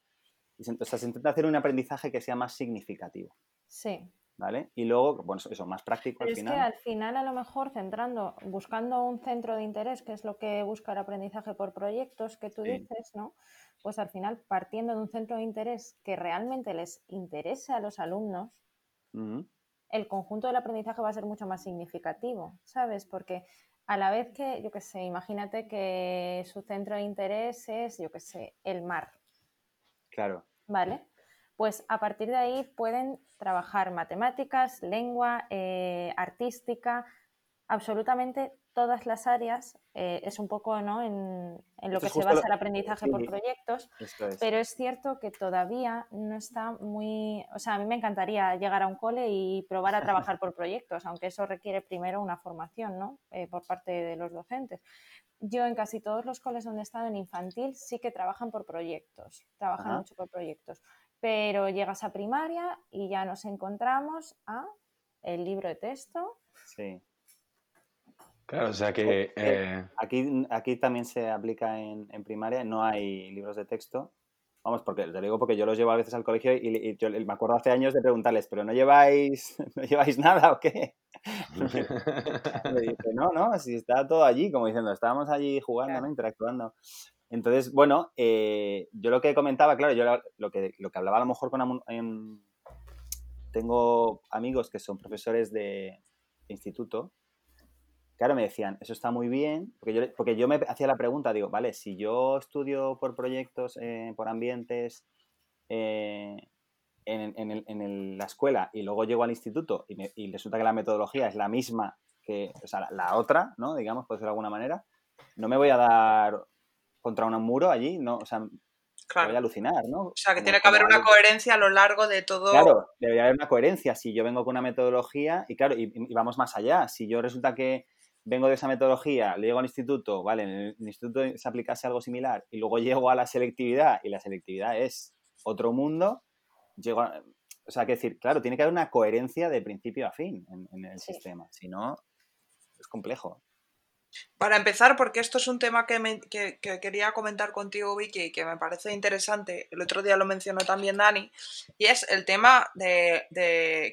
O sea, se intenta hacer un aprendizaje que sea más significativo. Sí. ¿Vale? Y luego, bueno, eso, más práctico al final. Es que al final, a lo mejor, centrando, buscando un centro de interés, que es lo que busca el aprendizaje por proyectos que tú dices, ¿no? Pues al final, partiendo de un centro de interés que realmente les interese a los alumnos, el conjunto del aprendizaje va a ser mucho más significativo, ¿sabes? Porque a la vez que, yo qué sé, imagínate que su centro de interés es, yo qué sé, el mar. Claro. ¿Vale? Pues a partir de ahí pueden trabajar matemáticas, lengua, eh, artística, absolutamente todas las áreas. Eh, es un poco ¿no? en, lo que se basa el aprendizaje por proyectos, pero es cierto que todavía no está muy... O sea, a mí me encantaría llegar a un cole y probar a trabajar por proyectos, aunque eso requiere primero una formación ¿no? Eh, por parte de los docentes. Yo en casi todos los coles donde he estado en infantil sí que trabajan por proyectos, trabajan mucho por proyectos pero llegas a primaria y ya nos encontramos a el libro de texto. Sí. Claro, o sea que... Eh, aquí, aquí también se aplica en, primaria, no hay libros de texto. Vamos, porque te digo porque yo los llevo a veces al colegio y, yo me acuerdo hace años de preguntarles, ¿pero no lleváis, no lleváis nada o qué? me dice, no, no, si está todo allí, como diciendo, estábamos allí jugando, ¿no? interactuando. Entonces, bueno, eh, yo lo que comentaba, claro, yo lo que, lo que hablaba a lo mejor con... tengo amigos que son profesores de, instituto, claro, me decían, eso está muy bien, porque yo, porque yo me hacía la pregunta, digo, vale, si yo estudio por proyectos, eh, por ambientes eh, en, la escuela y luego llego al instituto y, resulta que la metodología es la misma que o sea, la, otra, ¿no? Digamos, por decirlo de alguna manera, no me voy a dar contra un muro allí, no, o sea, voy a alucinar, ¿no? O sea, que tiene que haber una coherencia a lo largo de todo. Claro, debería haber una coherencia. Si yo vengo con una metodología, y claro, y, vamos más allá. Si yo resulta que vengo de esa metodología, le llego al instituto, vale, en el, instituto se aplicase algo similar, y luego llego a la selectividad, y la selectividad es otro mundo, llego o sea, que decir, claro, tiene que haber una coherencia de principio a fin en, el sistema, si no, es complejo. Para empezar, porque esto es un tema que, quería comentar contigo, Vicky, y que me parece interesante, el otro día lo mencionó también Dani, y es el tema de,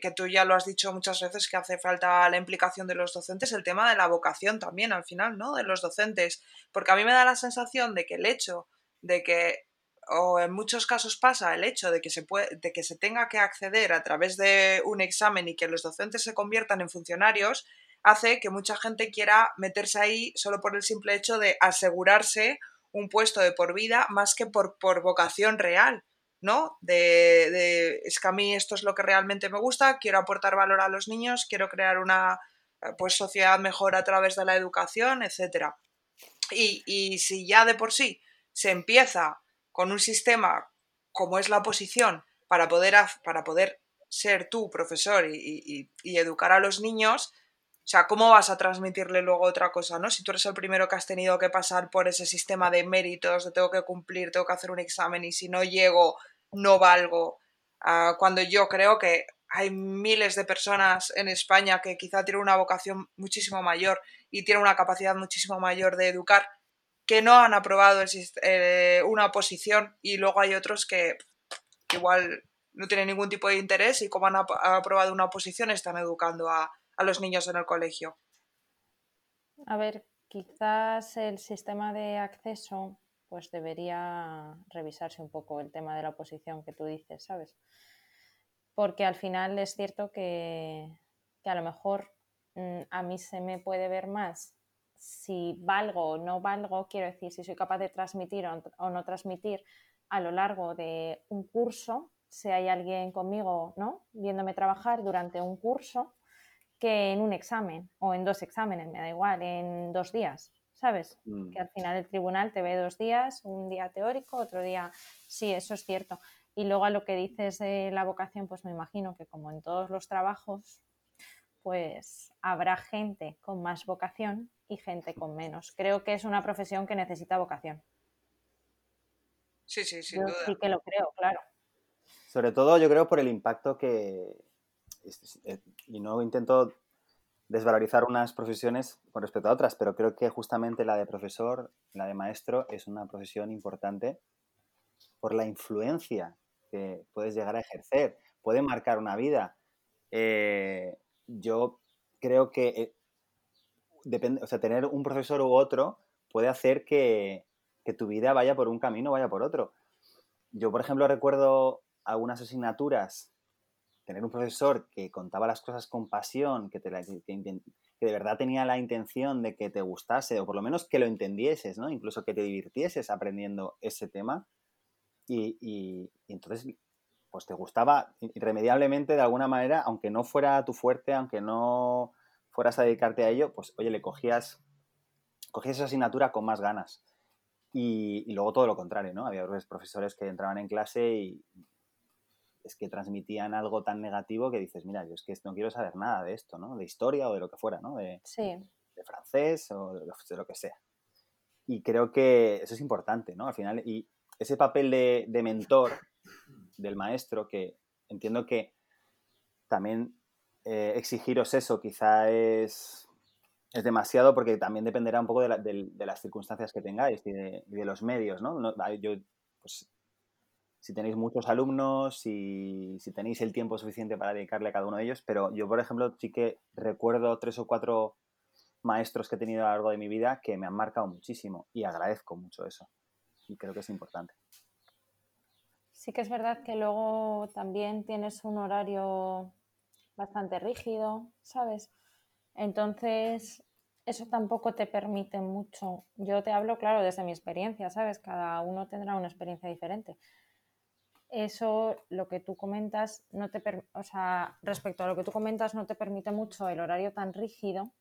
que tú ya lo has dicho muchas veces, que hace falta la implicación de los docentes, el tema de la vocación también al final, ¿no? De los docentes, porque a mí me da la sensación de que el hecho de que, o en muchos casos pasa el hecho de que se, puede, de que se tenga que acceder a través de un examen y que los docentes se conviertan en funcionarios, hace que mucha gente quiera meterse ahí solo por el simple hecho de asegurarse un puesto de por vida más que por, por vocación real, ¿no? De, es que a mí esto es lo que realmente me gusta, quiero aportar valor a los niños, quiero crear una eh, pues, sociedad mejor a través de la educación, etc. Y, y si ya de por sí se empieza con un sistema como es la oposición para poder, para poder ser tú profesor y, y educar a los niños, o sea, ¿cómo vas a transmitirle luego otra cosa, no? Si tú eres el primero que has tenido que pasar por ese sistema de méritos, de tengo que cumplir, tengo que hacer un examen y si no llego, no valgo. Ah, cuando yo creo que hay miles de personas en España que quizá tienen una vocación muchísimo mayor y tienen una capacidad muchísimo mayor de educar, que no han aprobado eh, una oposición y luego hay otros que igual no tienen ningún tipo de interés y como han aprobado una oposición están educando a, a los niños en el colegio? A ver, quizás el sistema de acceso pues debería revisarse un poco el tema de la oposición que tú dices, ¿sabes? Porque al final es cierto que, a lo mejor mm, a mí se me puede ver más si valgo o no valgo, quiero decir, si soy capaz de transmitir o, no transmitir a lo largo de un curso, si hay alguien conmigo, ¿no? Viéndome trabajar durante un curso, que en un examen o en dos exámenes, me da igual, en dos días, ¿sabes? Mm. Que al final el tribunal te ve dos días, un día teórico, otro día, sí, eso es cierto. Y luego a lo que dices de la vocación, pues me imagino que como en todos los trabajos, pues habrá gente con más vocación y gente con menos. Creo que es una profesión que necesita vocación. Sí, sí, sin Yo duda. sí que lo creo, claro. Sobre todo yo creo por el impacto que, y no intento desvalorizar unas profesiones con respecto a otras, pero creo que justamente la de profesor, la de maestro, es una profesión importante por la influencia que puedes llegar a ejercer. Puede marcar una vida. Eh, yo creo que eh, depende, o sea, tener un profesor u otro puede hacer que, que tu vida vaya por un camino vaya por otro. Yo, por ejemplo, recuerdo algunas asignaturas, tener un profesor que contaba las cosas con pasión, que, te que- de verdad tenía la intención de que te gustase, o por lo menos que lo entendieses, ¿no? Incluso que te divirtieses aprendiendo ese tema. Y, y- entonces, pues te gustaba irremediablemente de alguna manera, aunque no fuera tu fuerte, aunque no fueras a dedicarte a ello, pues oye, le cogías, cogías esa asignatura con más ganas. Y, y luego todo lo contrario, ¿no? Había profesores que entraban en clase y es que transmitían algo tan negativo que dices, mira, yo es que no quiero saber nada de esto, ¿no? De historia o de lo que fuera, ¿no? De, Sí, de francés o de lo, de lo que sea. Y creo que eso es importante, ¿no? Al final, y ese papel de, de mentor del maestro, que entiendo que también eh, exigiros eso quizá es, es demasiado porque también dependerá un poco de, la- del- de las circunstancias que tengáis y de, y de los medios, ¿no? No- yo, pues, si tenéis muchos alumnos, si, si tenéis el tiempo suficiente para dedicarle a cada uno de ellos, pero yo, por ejemplo, sí que recuerdo tres o cuatro maestros que he tenido a lo largo de mi vida que me han marcado muchísimo y agradezco mucho eso. Y creo que es importante. sí que es verdad que luego también tienes un horario bastante rígido, ¿sabes? Entonces, eso tampoco te permite mucho. Yo te hablo, claro, desde mi experiencia, ¿sabes? Cada uno tendrá una experiencia diferente. Eso, lo que tú comentas, no te o sea, respecto a lo que tú comentas, no te permite mucho el horario tan rígido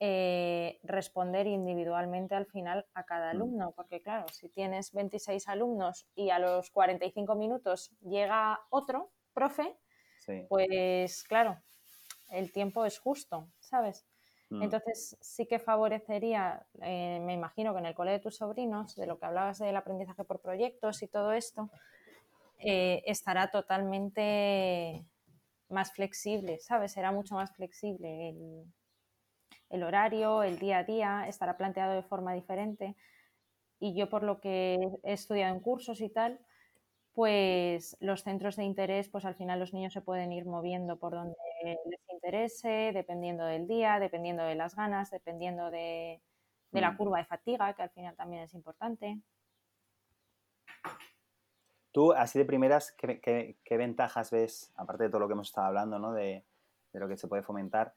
eh, responder individualmente al final a cada Mm. alumno, porque claro, si tienes 26 alumnos y a los 45 minutos llega otro profe, Sí. pues claro, el tiempo es justo, ¿sabes? Mm. Entonces sí que favorecería, eh, me imagino que en el cole de tus sobrinos, de lo que hablabas del aprendizaje por proyectos y todo esto, eh, estará totalmente más flexible, ¿sabes? Será mucho más flexible el, el horario, el día a día, estará planteado de forma diferente. Y yo por lo que he estudiado en cursos y tal, pues los centros de interés, pues al final los niños se pueden ir moviendo por donde les interese, dependiendo del día, dependiendo de las ganas, dependiendo de, de la Mm. curva de fatiga, que al final también es importante. Tú, así de primeras, ¿qué, ventajas ves, aparte de todo lo que hemos estado hablando, ¿no? de, lo que se puede fomentar,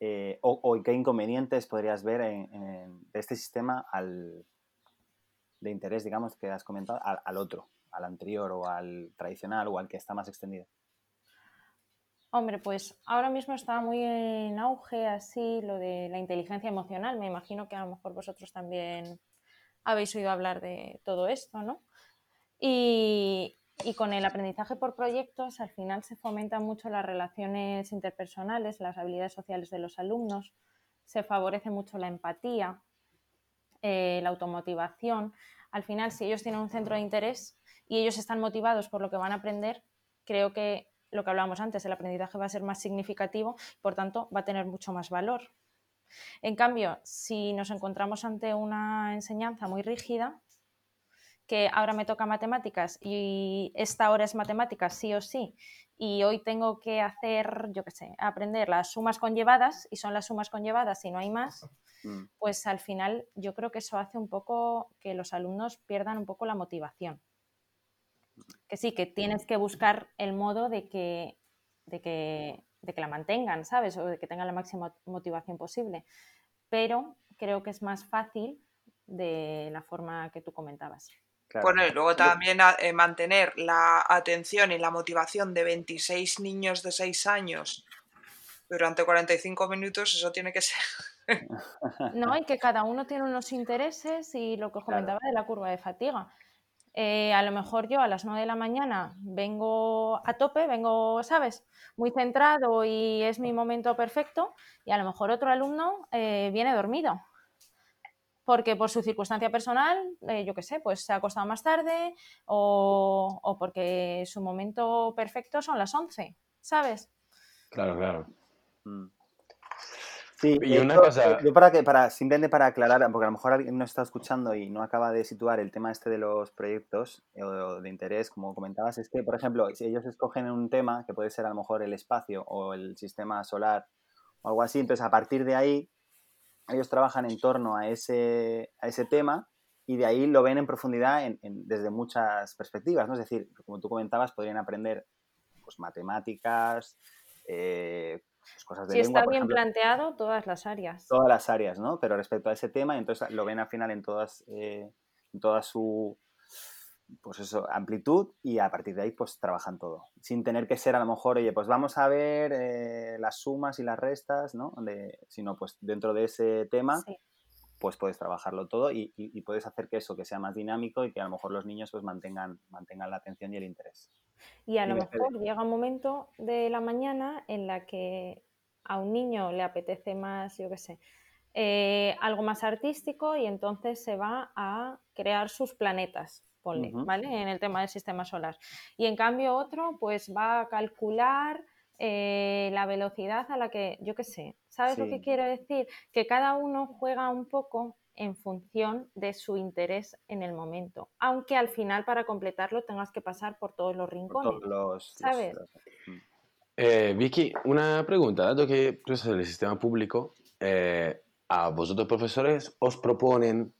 eh, o, qué inconvenientes podrías ver en, en- de este sistema al, de interés, digamos, que has comentado, al, al otro, al anterior o al tradicional o al que está más extendido? Hombre, pues ahora mismo está muy en auge así lo de la inteligencia emocional. Me imagino que a lo mejor vosotros también habéis oído hablar de todo esto, ¿no? Y, con el aprendizaje por proyectos, al final se fomentan mucho las relaciones interpersonales, las habilidades sociales de los alumnos, se favorece mucho la empatía, eh, la automotivación. Al final, si ellos tienen un centro de interés y ellos están motivados por lo que van a aprender, creo que lo que hablábamos antes, el aprendizaje va a ser más significativo, por tanto, va a tener mucho más valor. En cambio, si nos encontramos ante una enseñanza muy rígida, que ahora me toca matemáticas y esta hora es matemáticas sí o sí, y hoy tengo que hacer, yo qué sé, aprender las sumas conllevadas y son las sumas conllevadas y no hay más, Mm, pues al final yo creo que eso hace un poco que los alumnos pierdan un poco la motivación. Que sí, que tienes que buscar el modo de que, de que, de que la mantengan, ¿sabes? O de que tengan la máxima motivación posible. Pero creo que es más fácil de la forma que tú comentabas. Claro. Bueno, y luego también a- eh, mantener la atención y la motivación de 26 niños de 6 años durante 45 minutos eso tiene que ser. no, y que cada uno tiene unos intereses y lo que os comentaba de la curva de fatiga. Eh, a lo mejor yo a las 9 de la mañana vengo a tope, vengo, ¿sabes? Muy centrado y es mi momento perfecto y a lo mejor otro alumno eh, viene dormido porque por su circunstancia personal, eh, yo qué sé, pues se ha acostado más tarde o, porque su momento perfecto son las 11, ¿sabes? Claro, claro. Mm. Sí, y una cosa... Yo para que, para, simplemente para aclarar, porque a lo mejor alguien no está escuchando y no acaba de situar el tema este de los proyectos eh, o de interés, como comentabas, es que, por ejemplo, si ellos escogen un tema, que puede ser a lo mejor el espacio o el sistema solar o algo así, entonces a partir de ahí ellos trabajan en torno a ese, a ese tema y de ahí lo ven en profundidad desde muchas perspectivas, ¿no? Es decir, como tú comentabas, podrían aprender pues, matemáticas, eh, pues, cosas de si lengua. está bien planteado, todas las áreas. Todas las áreas, ¿no? Pero respecto a ese tema, entonces lo ven al final en todas, eh, en toda su, pues eso, amplitud y a partir de ahí pues trabajan todo. Sin tener que ser a lo mejor, oye, pues vamos a ver eh, las sumas y las restas, ¿no? De, sino pues dentro de ese tema, pues puedes trabajarlo todo y, puedes hacer que eso, que sea más dinámico y que a lo mejor los niños pues mantengan, mantengan la atención y el interés. Y a lo mejor llega un momento de la mañana en la que a un niño le apetece más, yo qué sé, eh, algo más artístico y entonces se va a crear sus planetas ¿vale? En el tema del sistema solar. Y en cambio otro, pues va a calcular eh, la velocidad a la que, yo qué sé, ¿sabes lo que quiero decir? Que cada uno juega un poco en función de su interés en el momento, aunque al final para completarlo tengas que pasar por todos los rincones, ¿sabes? Mm. Eh, Vicky, una pregunta, dado que tú estás en el sistema público, eh, a vosotros profesores os proponen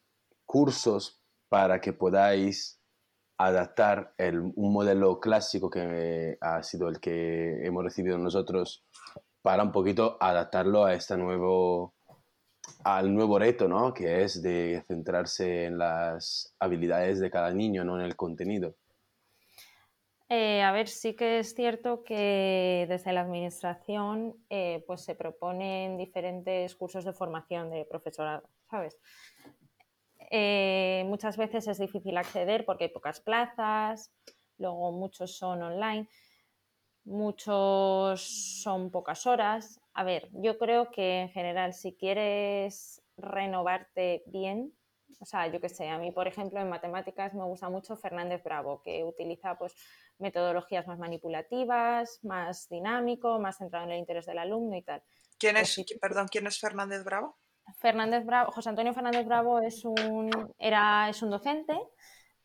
cursos para que podáis adaptar un modelo clásico que ha sido el que hemos recibido nosotros para un poquito adaptarlo a este nuevo al nuevo reto, ¿no? Que es de centrarse en las habilidades de cada niño, no en el contenido. Eh, a ver, sí que es cierto que desde la administración eh, pues se proponen diferentes cursos de formación de profesorado, ¿sabes? Eh, muchas veces es difícil acceder porque hay pocas plazas, luego muchos son online, muchos son pocas horas. A ver, yo creo que en general si quieres renovarte bien, o sea, yo que sé, a mí por ejemplo en matemáticas me gusta mucho Fernández Bravo, que utiliza pues metodologías más manipulativas, más dinámico, más centrado en el interés del alumno y tal. ¿Quién es, perdón, quién es Fernández Bravo? Fernández Bravo, José Antonio Fernández Bravo es un, era, es un docente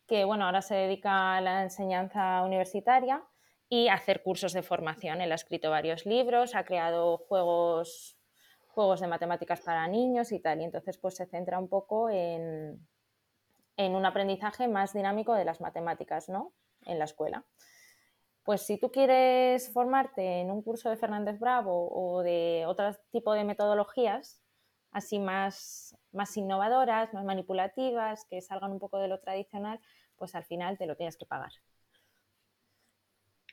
que bueno, ahora se dedica a la enseñanza universitaria y a hacer cursos de formación. Él ha escrito varios libros, ha creado juegos, juegos de matemáticas para niños y tal. Y entonces pues se centra un poco en, en un aprendizaje más dinámico de las matemáticas, ¿no? En la escuela. Pues si tú quieres formarte en un curso de Fernández Bravo o de otro tipo de metodologías, así más, más innovadoras, más manipulativas, que salgan un poco de lo tradicional, pues al final te lo tienes que pagar.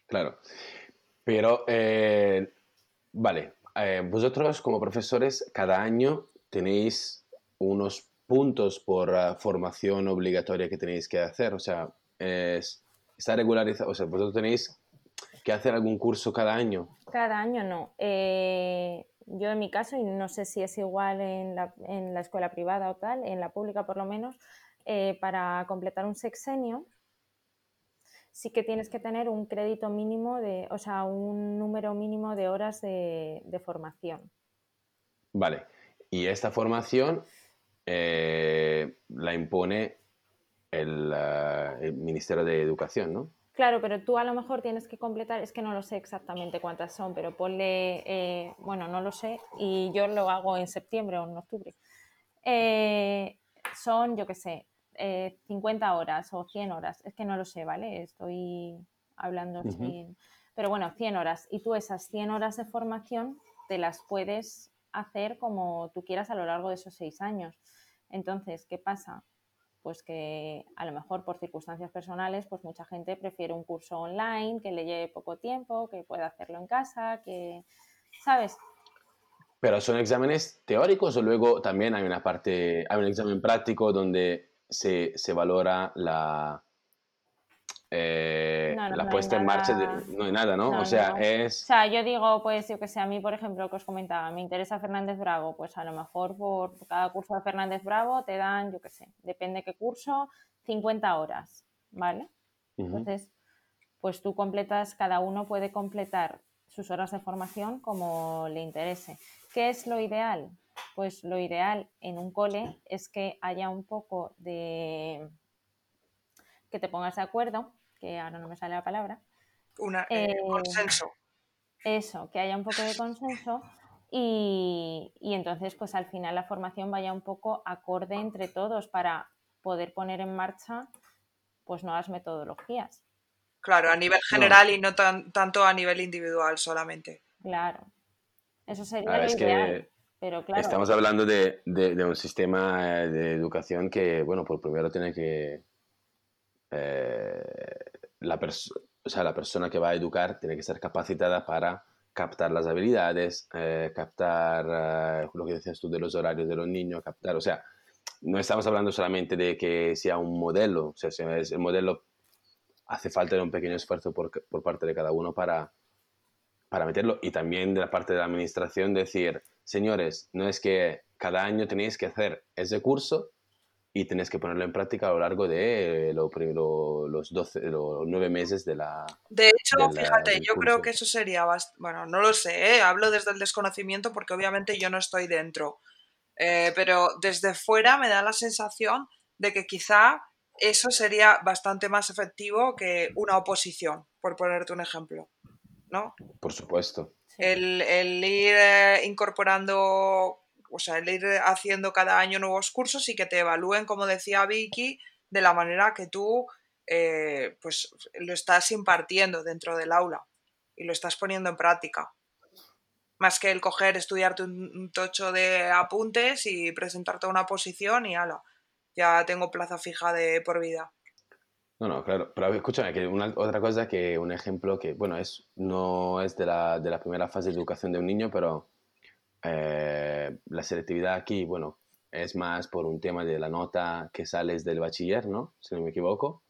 Claro. Pero, eh, vale, eh, vosotros como profesores cada año tenéis unos puntos por uh, formación obligatoria que tenéis que hacer. O sea, es, está regularizado. O sea, vosotros tenéis que hacer algún curso cada año. Cada año no. Eh, yo en mi caso, y no sé si es igual en la, en la escuela privada o tal, en la pública por lo menos, eh, para completar un sexenio, sí que tienes que tener un crédito mínimo de, o sea, un número mínimo de horas de, formación. Vale. Y esta formación eh, la impone eh, el Ministerio de Educación, ¿no? Claro, pero tú a lo mejor tienes que completar, es que no lo sé exactamente cuántas son, pero ponle, eh, bueno, no lo sé, y yo lo hago en septiembre o en octubre. Eh, son, yo qué sé, 50 eh, horas o 100 horas, es que no lo sé, ¿vale? Estoy hablando sin... Pero bueno, 100 horas. Y tú esas 100 horas de formación te las puedes hacer como tú quieras a lo largo de esos seis años. Entonces, ¿qué pasa? Pues que a lo mejor por circunstancias personales, pues mucha gente prefiere un curso online que le lleve poco tiempo, que pueda hacerlo en casa, que, ¿sabes? Pero son exámenes teóricos o luego también hay una parte, hay un examen práctico donde se, se valora la, eh, No, no, la no puesta en marcha de... No hay nada, ¿no? O sea, es... O sea, yo digo, pues yo que sé, a mí, por ejemplo, que os comentaba, me interesa Fernández Bravo, pues a lo mejor por cada curso de Fernández Bravo te dan, yo qué sé, depende qué curso, 50 horas, ¿vale? Entonces, pues tú completas, cada uno puede completar sus horas de formación como le interese. ¿Qué es lo ideal? Pues lo ideal en un cole es que haya un poco de... que te pongas de acuerdo, que ahora no me sale la palabra, Una, eh, Eh, consenso. eso, que haya un poco de consenso y, y entonces pues al final la formación vaya un poco acorde entre todos para poder poner en marcha pues nuevas metodologías. Claro, a nivel general y no tan, tanto a nivel individual solamente. Claro. Eso sería Claro, lo es que ideal. Pero claro, Estamos hablando de, de- de un sistema eh, de educación que, bueno, por primero tiene que... eh, la, o sea, la persona que va a educar tiene que ser capacitada para captar las habilidades, eh, captar eh, lo que decías tú de los horarios de los niños, captar, o sea, no estamos hablando solamente de que sea un modelo, o sea, el modelo hace falta un pequeño esfuerzo por, por parte de cada uno para, para meterlo. Y también de la parte de la administración decir, señores, no es que cada año tenéis que hacer ese curso y tenéis que ponerlo en práctica a lo largo de lo lo- los 12, los 9 meses de la... De hecho, eh, fíjate, yo creo que eso sería, bast- bueno, no lo sé, ¿eh? hablo desde el desconocimiento porque obviamente yo no estoy dentro, Eh, pero desde fuera me da la sensación de que quizá eso sería bastante más efectivo que una oposición, por ponerte un ejemplo, ¿no? Por supuesto. El, el ir eh, incorporando, o sea, el ir haciendo cada año nuevos cursos y que te evalúen, como decía Vicky, de la manera que tú eh, pues lo estás impartiendo dentro del aula y lo estás poniendo en práctica. Más que el coger, estudiarte un, un tocho de apuntes y presentarte a una posición y ala, ya tengo plaza fija de por vida. No, no, claro. Pero escúchame, que una, otra cosa que un ejemplo que, bueno, es, no es de la, de la primera fase de educación de un niño, pero eh, la selectividad aquí, bueno, es más por un tema de la nota que sales del bachiller, ¿no? Si no me equivoco.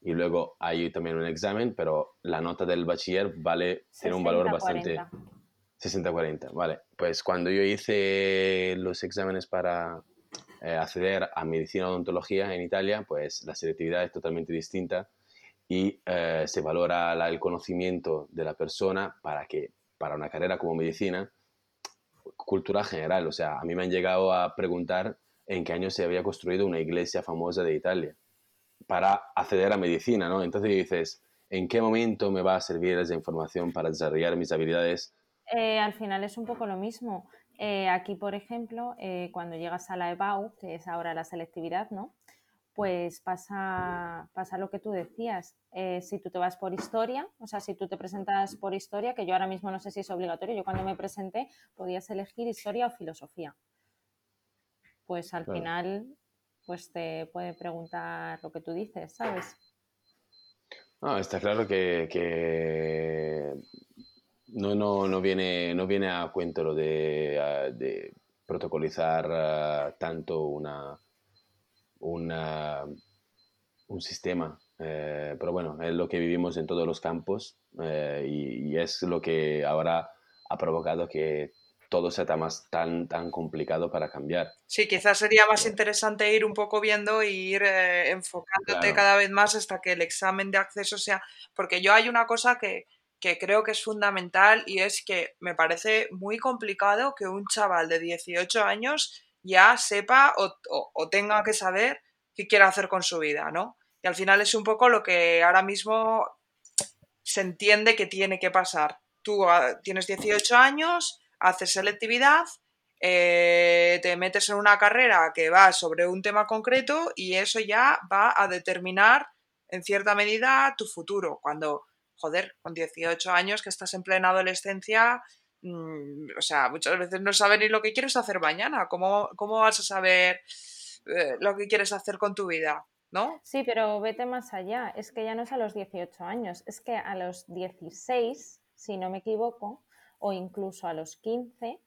Y luego hay también un examen, pero la nota del bachiller vale, tiene un valor 60, bastante... 40. 60-40, vale. Pues cuando yo hice los exámenes para eh, acceder a medicina odontología en Italia, pues la selectividad es totalmente distinta y eh, se valora la- el conocimiento de la persona para que, para una carrera como medicina, cultura general. O sea, a mí me han llegado a preguntar en qué año se había construido una iglesia famosa de Italia para acceder a medicina, ¿no? Entonces dices, ¿en qué momento me va a servir esa información para desarrollar mis habilidades? Eh, al final es un poco lo mismo. Eh, aquí, por ejemplo, eh, cuando llegas a la EBAU, que es ahora la selectividad, ¿no? Pues pasa, pasa lo que tú decías. Eh, si tú te vas por historia, o sea, si tú te presentas por historia, que yo ahora mismo no sé si es obligatorio, yo cuando me presenté podías elegir historia o filosofía. Pues al Claro. final, pues te puede preguntar lo que tú dices, ¿sabes? No, está claro que, que no, no, no viene, no viene a cuento lo de, ah, de protocolizar ah, tanto una, una- un sistema. Eh, pero bueno, es lo que vivimos en todos los campos eh, y, y es lo que ahora ha provocado que todo sea tan, más, tan, tan complicado para cambiar. Sí, quizás sería más interesante ir un poco viendo y ir eh, enfocándote Claro. cada vez más hasta que el examen de acceso sea. Porque yo hay una cosa que, que creo que es fundamental y es que me parece muy complicado que un chaval de 18 años ya sepa o, o- tenga que saber qué quiere hacer con su vida, ¿no? Y al final es un poco lo que ahora mismo se entiende que tiene que pasar. Tú ah, tienes 18 años, haces selectividad, eh, te metes en una carrera que va sobre un tema concreto y eso ya va a determinar en cierta medida tu futuro. Cuando, joder, con 18 años que estás en plena adolescencia, o sea, muchas veces no sabes ni lo que quieres hacer mañana. ¿Cómo, cómo vas a saber eh, lo que quieres hacer con tu vida? ¿No? Sí, pero vete más allá. Es que ya no es a los 18 años, es que a los 16, si no me equivoco, o incluso a los 15,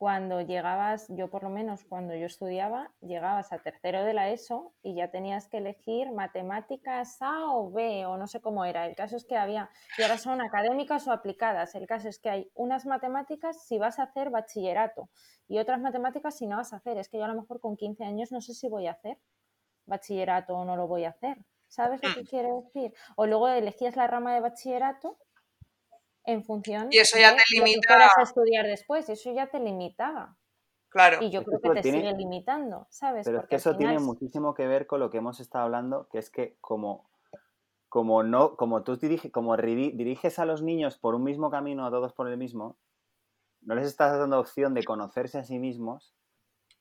cuando llegabas, yo por lo menos cuando yo estudiaba, llegabas a tercero de la ESO y ya tenías que elegir matemáticas A o B o no sé cómo era. El caso es que había, y ahora son académicas o aplicadas. El caso es que hay unas matemáticas si vas a hacer bachillerato y otras matemáticas si no vas a hacer. Es que yo a lo mejor con 15 años no sé si voy a hacer bachillerato o no lo voy a hacer. ¿Sabes lo que quiero decir? O luego elegías la rama de bachillerato en función Y eso ya de te lo que limita- fueras a estudiar después. Eso ya te limitaba. Claro. Y yo creo que te tiene- sigue limitando, ¿sabes? Pero es que eso tiene muchísimo que ver con lo que hemos estado hablando, que es que como, como no, como tú dirige, como diriges a los niños por un mismo camino, a todos por el mismo, no les estás dando opción de conocerse a sí mismos,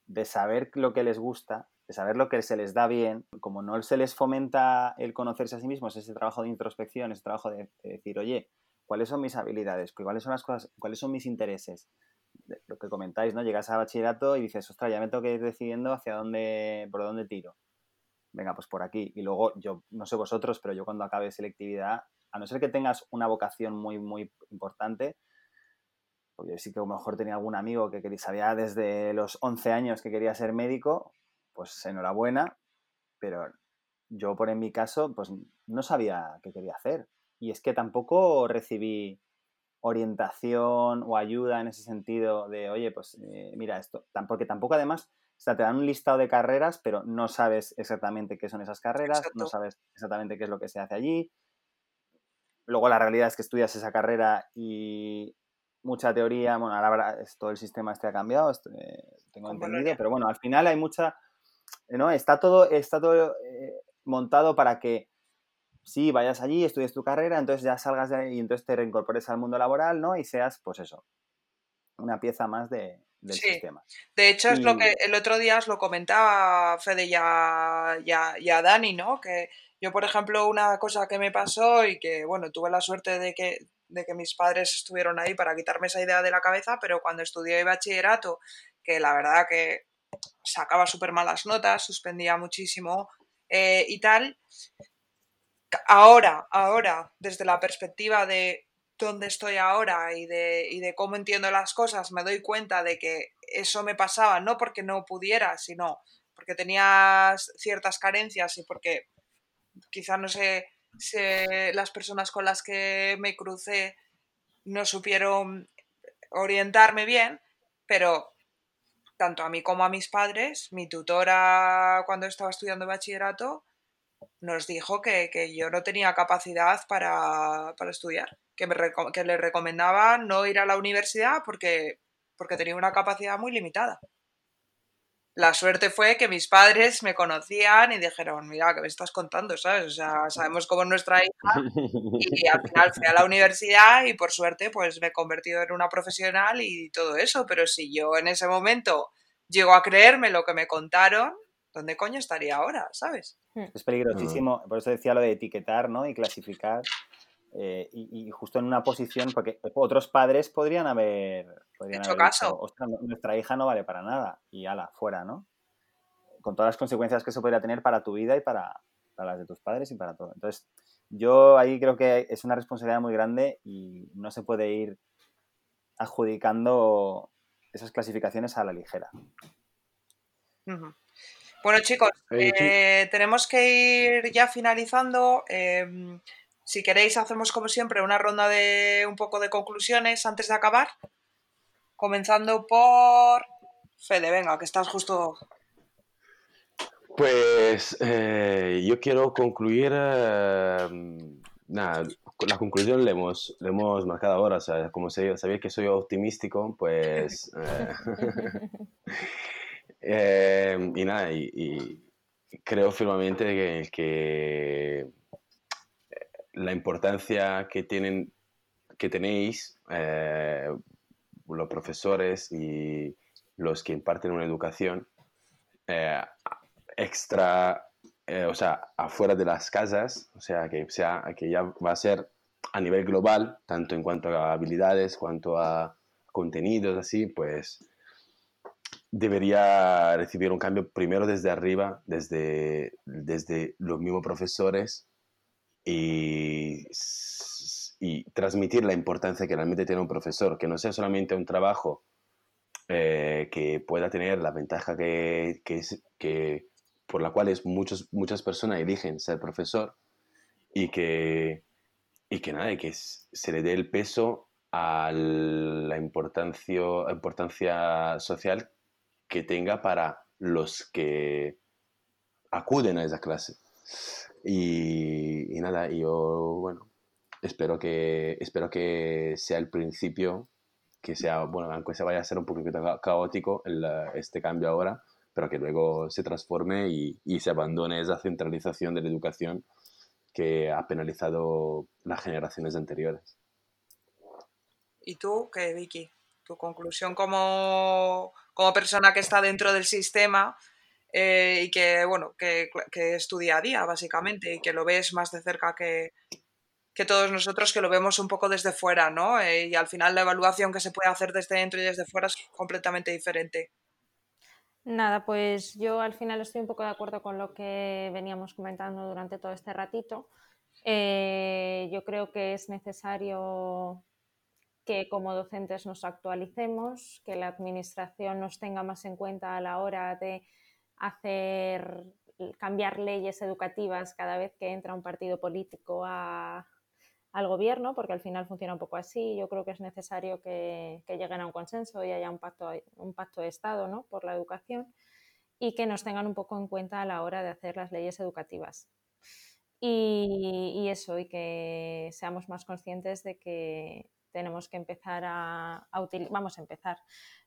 de saber lo que les gusta, de saber lo que se les da bien. Como no se les fomenta el conocerse a sí mismos, ese trabajo de introspección, ese trabajo de, de decir, oye, ¿cuáles son mis habilidades? ¿Cuáles son las cosas? ¿Cuáles son mis intereses? lo que comentáis, ¿no? Llegas a bachillerato y dices, ostras, ya me tengo que ir decidiendo hacia dónde, por dónde tiro. Venga, pues por aquí. Y luego, yo no sé vosotros, pero yo cuando acabe selectividad, a no ser que tengas una vocación muy, muy importante, porque sí que a lo mejor tenía algún amigo que sabía desde los 11 años que quería ser médico, pues enhorabuena, pero yo por en mi caso, pues no sabía qué quería hacer. Y es que tampoco recibí orientación o ayuda en ese sentido de, oye, pues eh, mira esto, porque tampoco además, o sea, te dan un listado de carreras, pero no sabes exactamente qué son esas carreras, no sabes exactamente qué es lo que se hace allí. Luego la realidad es que estudias esa carrera y mucha teoría, bueno, ahora todo el sistema este ha cambiado, esto, eh, tengo entendido, Bolonia. pero bueno, al final hay mucha, ¿no? Está todo, está todo eh, montado para que sí, vayas allí, estudies tu carrera, entonces ya salgas de ahí y entonces te reincorpores al mundo laboral, ¿no? Y seas, pues eso, una pieza más de, del Sí. sistema. De hecho, es lo que el otro día os lo comentaba Fede y a, y a- y a Dani, ¿no? Que yo, por ejemplo, una cosa que me pasó y que, bueno, tuve la suerte de que, de que mis padres estuvieron ahí para quitarme esa idea de la cabeza, pero cuando estudié bachillerato, que la verdad que sacaba súper malas notas, suspendía muchísimo eh, y tal, ahora, ahora, desde la perspectiva de dónde estoy ahora y de, cómo entiendo las cosas, me doy cuenta de que eso me pasaba no porque no pudiera, sino porque tenía ciertas carencias y porque quizá no sé, sé las personas con las que me crucé no supieron orientarme bien, pero tanto a mí como a mis padres, mi tutora cuando estaba estudiando bachillerato nos dijo que, que yo no tenía capacidad para, para estudiar, que, me que le recomendaba no ir a la universidad porque, porque tenía una capacidad muy limitada. La suerte fue que mis padres me conocían y dijeron, mira, ¿qué me estás contando? ¿Sabes? O sabemos cómo es nuestra hija y al final fui a la universidad y por suerte pues me he convertido en una profesional y todo eso, pero si yo en ese momento llego a creerme lo que me contaron, ¿dónde coño estaría ahora? ¿Sabes? Es peligrosísimo, por eso decía lo de etiquetar, ¿no? Y clasificar. eh, y, y justo en una posición, porque otros padres podrían haber, podrían Hecho haber caso. dicho, "Ostras, no- nuestra hija no vale para nada, y ala, fuera, ¿no? Con todas las consecuencias que eso podría tener para tu vida y para, para las de tus padres y para todo. Entonces, yo ahí creo que es una responsabilidad muy grande y no se puede ir adjudicando esas clasificaciones a la ligera. Bueno, chicos, Eh, eh, tenemos que ir ya finalizando. Eh, si queréis, hacemos como siempre una ronda de un poco de conclusiones antes de acabar. Comenzando por Fede, venga, que estás justo. Pues eh, yo quiero concluir, eh, nada, la conclusión le hemos, le hemos marcado ahora, o sea, como sabéis que soy optimístico, pues... eh, eh, y nada, y, creo firmemente que, que la importancia que tienen, que tenéis eh, los profesores y los que imparten una educación eh, extra, eh, o sea, afuera de las casas, o sea, que, sea, que ya va a ser a nivel global, tanto en cuanto a habilidades, cuanto a contenidos, así, pues debería recibir un cambio primero desde arriba, desde, desde los mismos profesores y, y transmitir la importancia que realmente tiene un profesor, que no sea solamente un trabajo eh, que pueda tener la ventaja que, que, que por la cual es muchas personas eligen ser profesor y que, y que nada, y que se le dé el peso a la importancia, importancia social que tenga para los que acuden a esa clase. Y, y nada, yo, bueno, espero que, espero que sea el principio, que sea, bueno, aunque se vaya a ser un poquito caótico este cambio ahora, pero que luego se transforme y, y se abandone esa centralización de la educación que ha penalizado las generaciones anteriores. ¿Y tú qué, Vicky? Tu conclusión como, como persona que está dentro del sistema eh, y que, bueno, que, que es tu día a día, básicamente, y que lo ves más de cerca que, que todos nosotros que lo vemos un poco desde fuera, ¿no? Eh, y al final la evaluación que se puede hacer desde dentro y desde fuera es completamente diferente. Nada, pues yo al final estoy un poco de acuerdo con lo que veníamos comentando durante todo este ratito. Eh, yo creo que es necesario que como docentes nos actualicemos, que la administración nos tenga más en cuenta a la hora de hacer cambiar leyes educativas cada vez que entra un partido político al gobierno, porque al final funciona un poco así. Yo creo que es necesario que, lleguen a un consenso y haya un pacto, un pacto de Estado ¿no? por la educación y que nos tengan un poco en cuenta a la hora de hacer las leyes educativas. Y, eso, y que seamos más conscientes de que tenemos que empezar a, utilizar, vamos a empezar,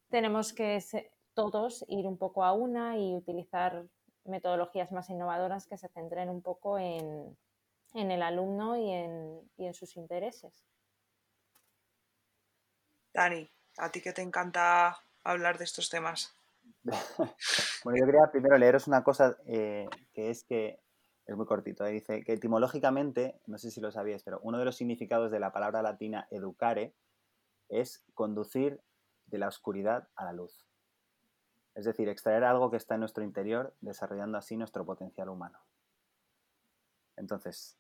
tenemos que todos ir un poco a una y utilizar metodologías más innovadoras que se centren un poco en, en el alumno y en, y en sus intereses. Dani, ¿a ti que te encanta hablar de estos temas? bueno, yo quería primero leeros una cosa eh, que es que es muy cortito. ¿eh? Dice que etimológicamente, no sé si lo sabíais, pero uno de los significados de la palabra latina educare es conducir de la oscuridad a la luz. Es decir, extraer algo que está en nuestro interior, desarrollando así nuestro potencial humano. Entonces,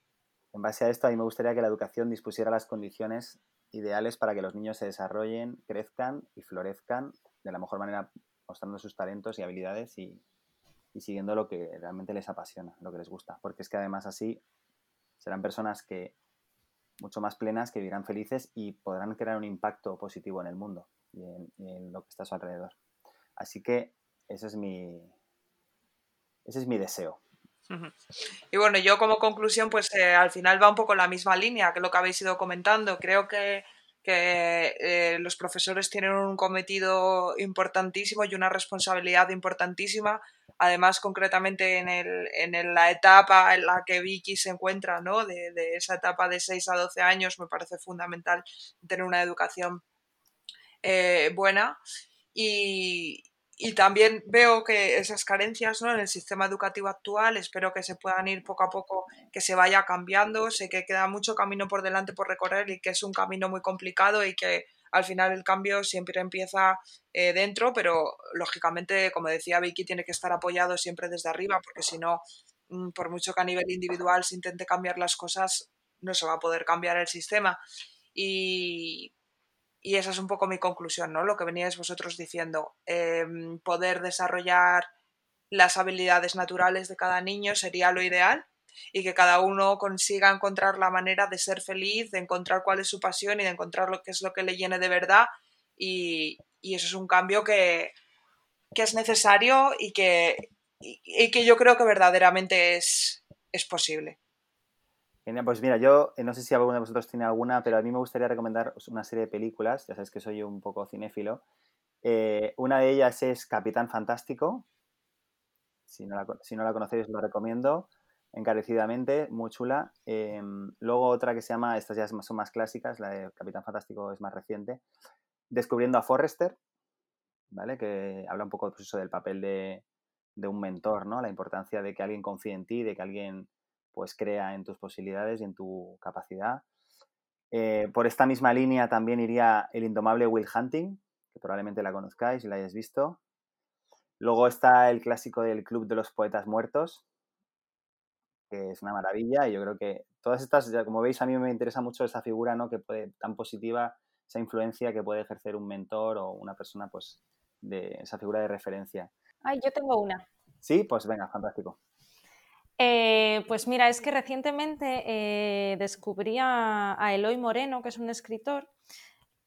en base a esto, a mí me gustaría que la educación dispusiera las condiciones ideales para que los niños se desarrollen, crezcan y florezcan de la mejor manera, mostrando sus talentos y habilidades y, siguiendo lo que realmente les apasiona, lo que les gusta. Porque es que además así serán personas que mucho más plenas, que vivirán felices y podrán crear un impacto positivo en el mundo y en, lo que está a su alrededor. Así que ese es mi, ese es mi deseo. Y bueno, yo como conclusión, pues eh, al final va un poco la misma línea que lo que habéis ido comentando. Creo que, eh, los profesores tienen un cometido importantísimo y una responsabilidad importantísima. Además, concretamente en, el, en la etapa en la que Vicky se encuentra, ¿no? De, de, esa etapa de 6 a 12 años, me parece fundamental tener una educación eh, buena. Y, y también veo que esas carencias ¿no? en el sistema educativo actual, espero que se puedan ir poco a poco, que se vaya cambiando. Sé que queda mucho camino por delante por recorrer y que es un camino muy complicado y que al final el cambio siempre empieza eh, dentro, pero lógicamente, como decía Vicky, tiene que estar apoyado siempre desde arriba, porque si no, mm, por mucho que a nivel individual se intente cambiar las cosas, no se va a poder cambiar el sistema. Y, y esa es un poco mi conclusión, ¿no? Lo que veníais vosotros diciendo. Em, poder desarrollar las habilidades naturales de cada niño sería lo ideal y que cada uno consiga encontrar la manera de ser feliz, de encontrar cuál es su pasión y de encontrar lo que es lo que le llene de verdad. Y, eso es un cambio que, es necesario y que, y, que yo creo que verdaderamente es, es posible. Pues mira, yo eh, no sé si alguno de vosotros tiene alguna, pero a mí me gustaría recomendar una serie de películas, ya sabéis que soy un poco cinéfilo. Eh, una de ellas es Capitán Fantástico. Si no la, si no la conocéis, lo recomiendo encarecidamente, muy chula. Em, luego otra que se llama, estas ya son más clásicas, la de Capitán Fantástico es más reciente, Descubriendo a Forrester, ¿vale? Que habla un poco pues, del papel de, de un mentor, ¿no? La importancia de que alguien confíe en ti, de que alguien pues crea en tus posibilidades y en tu capacidad. Eh, por esta misma línea también iría el indomable Will Hunting, que probablemente la conozcáis y la hayáis visto. Luego está el clásico del Club de los Poetas Muertos, que es una maravilla y yo creo que todas estas, como veis, a mí me interesa mucho esa figura ¿no? que puede, tan positiva, esa influencia que puede ejercer un mentor o una persona pues, de esa figura de referencia. Ay, yo tengo una. Sí, pues venga, fantástico. Eh, pues mira, es que recientemente eh, descubrí a, Eloy Moreno, que es un escritor,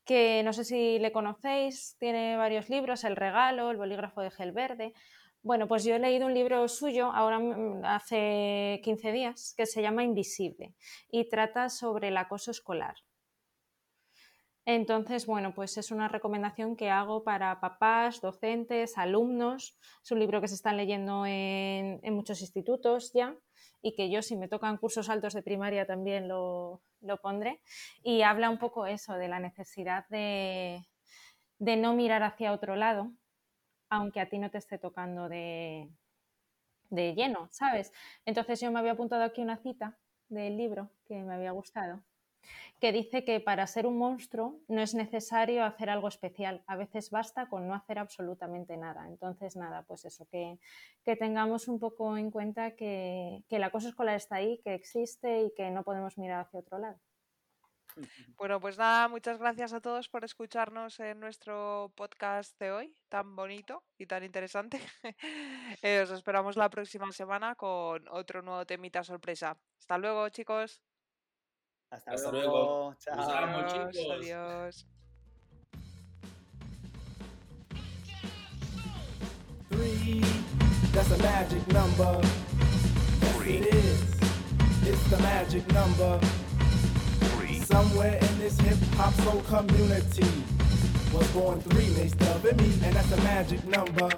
que no sé si le conocéis, tiene varios libros, El regalo, El bolígrafo de gel verde. Bueno, pues yo he leído un libro suyo ahora mm, hace 15 días que se llama Invisible y trata sobre el acoso escolar. Entonces, bueno, pues es una recomendación que hago para papás, docentes, alumnos. Es un libro que se está leyendo en, muchos institutos ya y que yo si me tocan cursos altos de primaria también lo, pondré. Y habla un poco eso, de la necesidad de, no mirar hacia otro lado, aunque a ti no te esté tocando de, de lleno, ¿sabes? Entonces yo me había apuntado aquí una cita del libro que me había gustado que dice que para ser un monstruo no es necesario hacer algo especial, a veces basta con no hacer absolutamente nada. Entonces, nada, pues eso, que, tengamos un poco en cuenta que, que la cosa escolar está ahí, que existe y que no podemos mirar hacia otro lado. Bueno, pues nada, muchas gracias a todos por escucharnos en nuestro podcast de hoy, tan bonito y tan interesante. Eh, os esperamos la próxima semana con otro nuevo temita sorpresa. Hasta luego, chicos. Hasta, Hasta luego. luego. Chao. Adiós, chicos. Adiós. Three, that's a magic number. Yes, Three. it is. It's the magic number. Three. Somewhere in this hip hop soul community was born three, they stub me, and that's a magic number.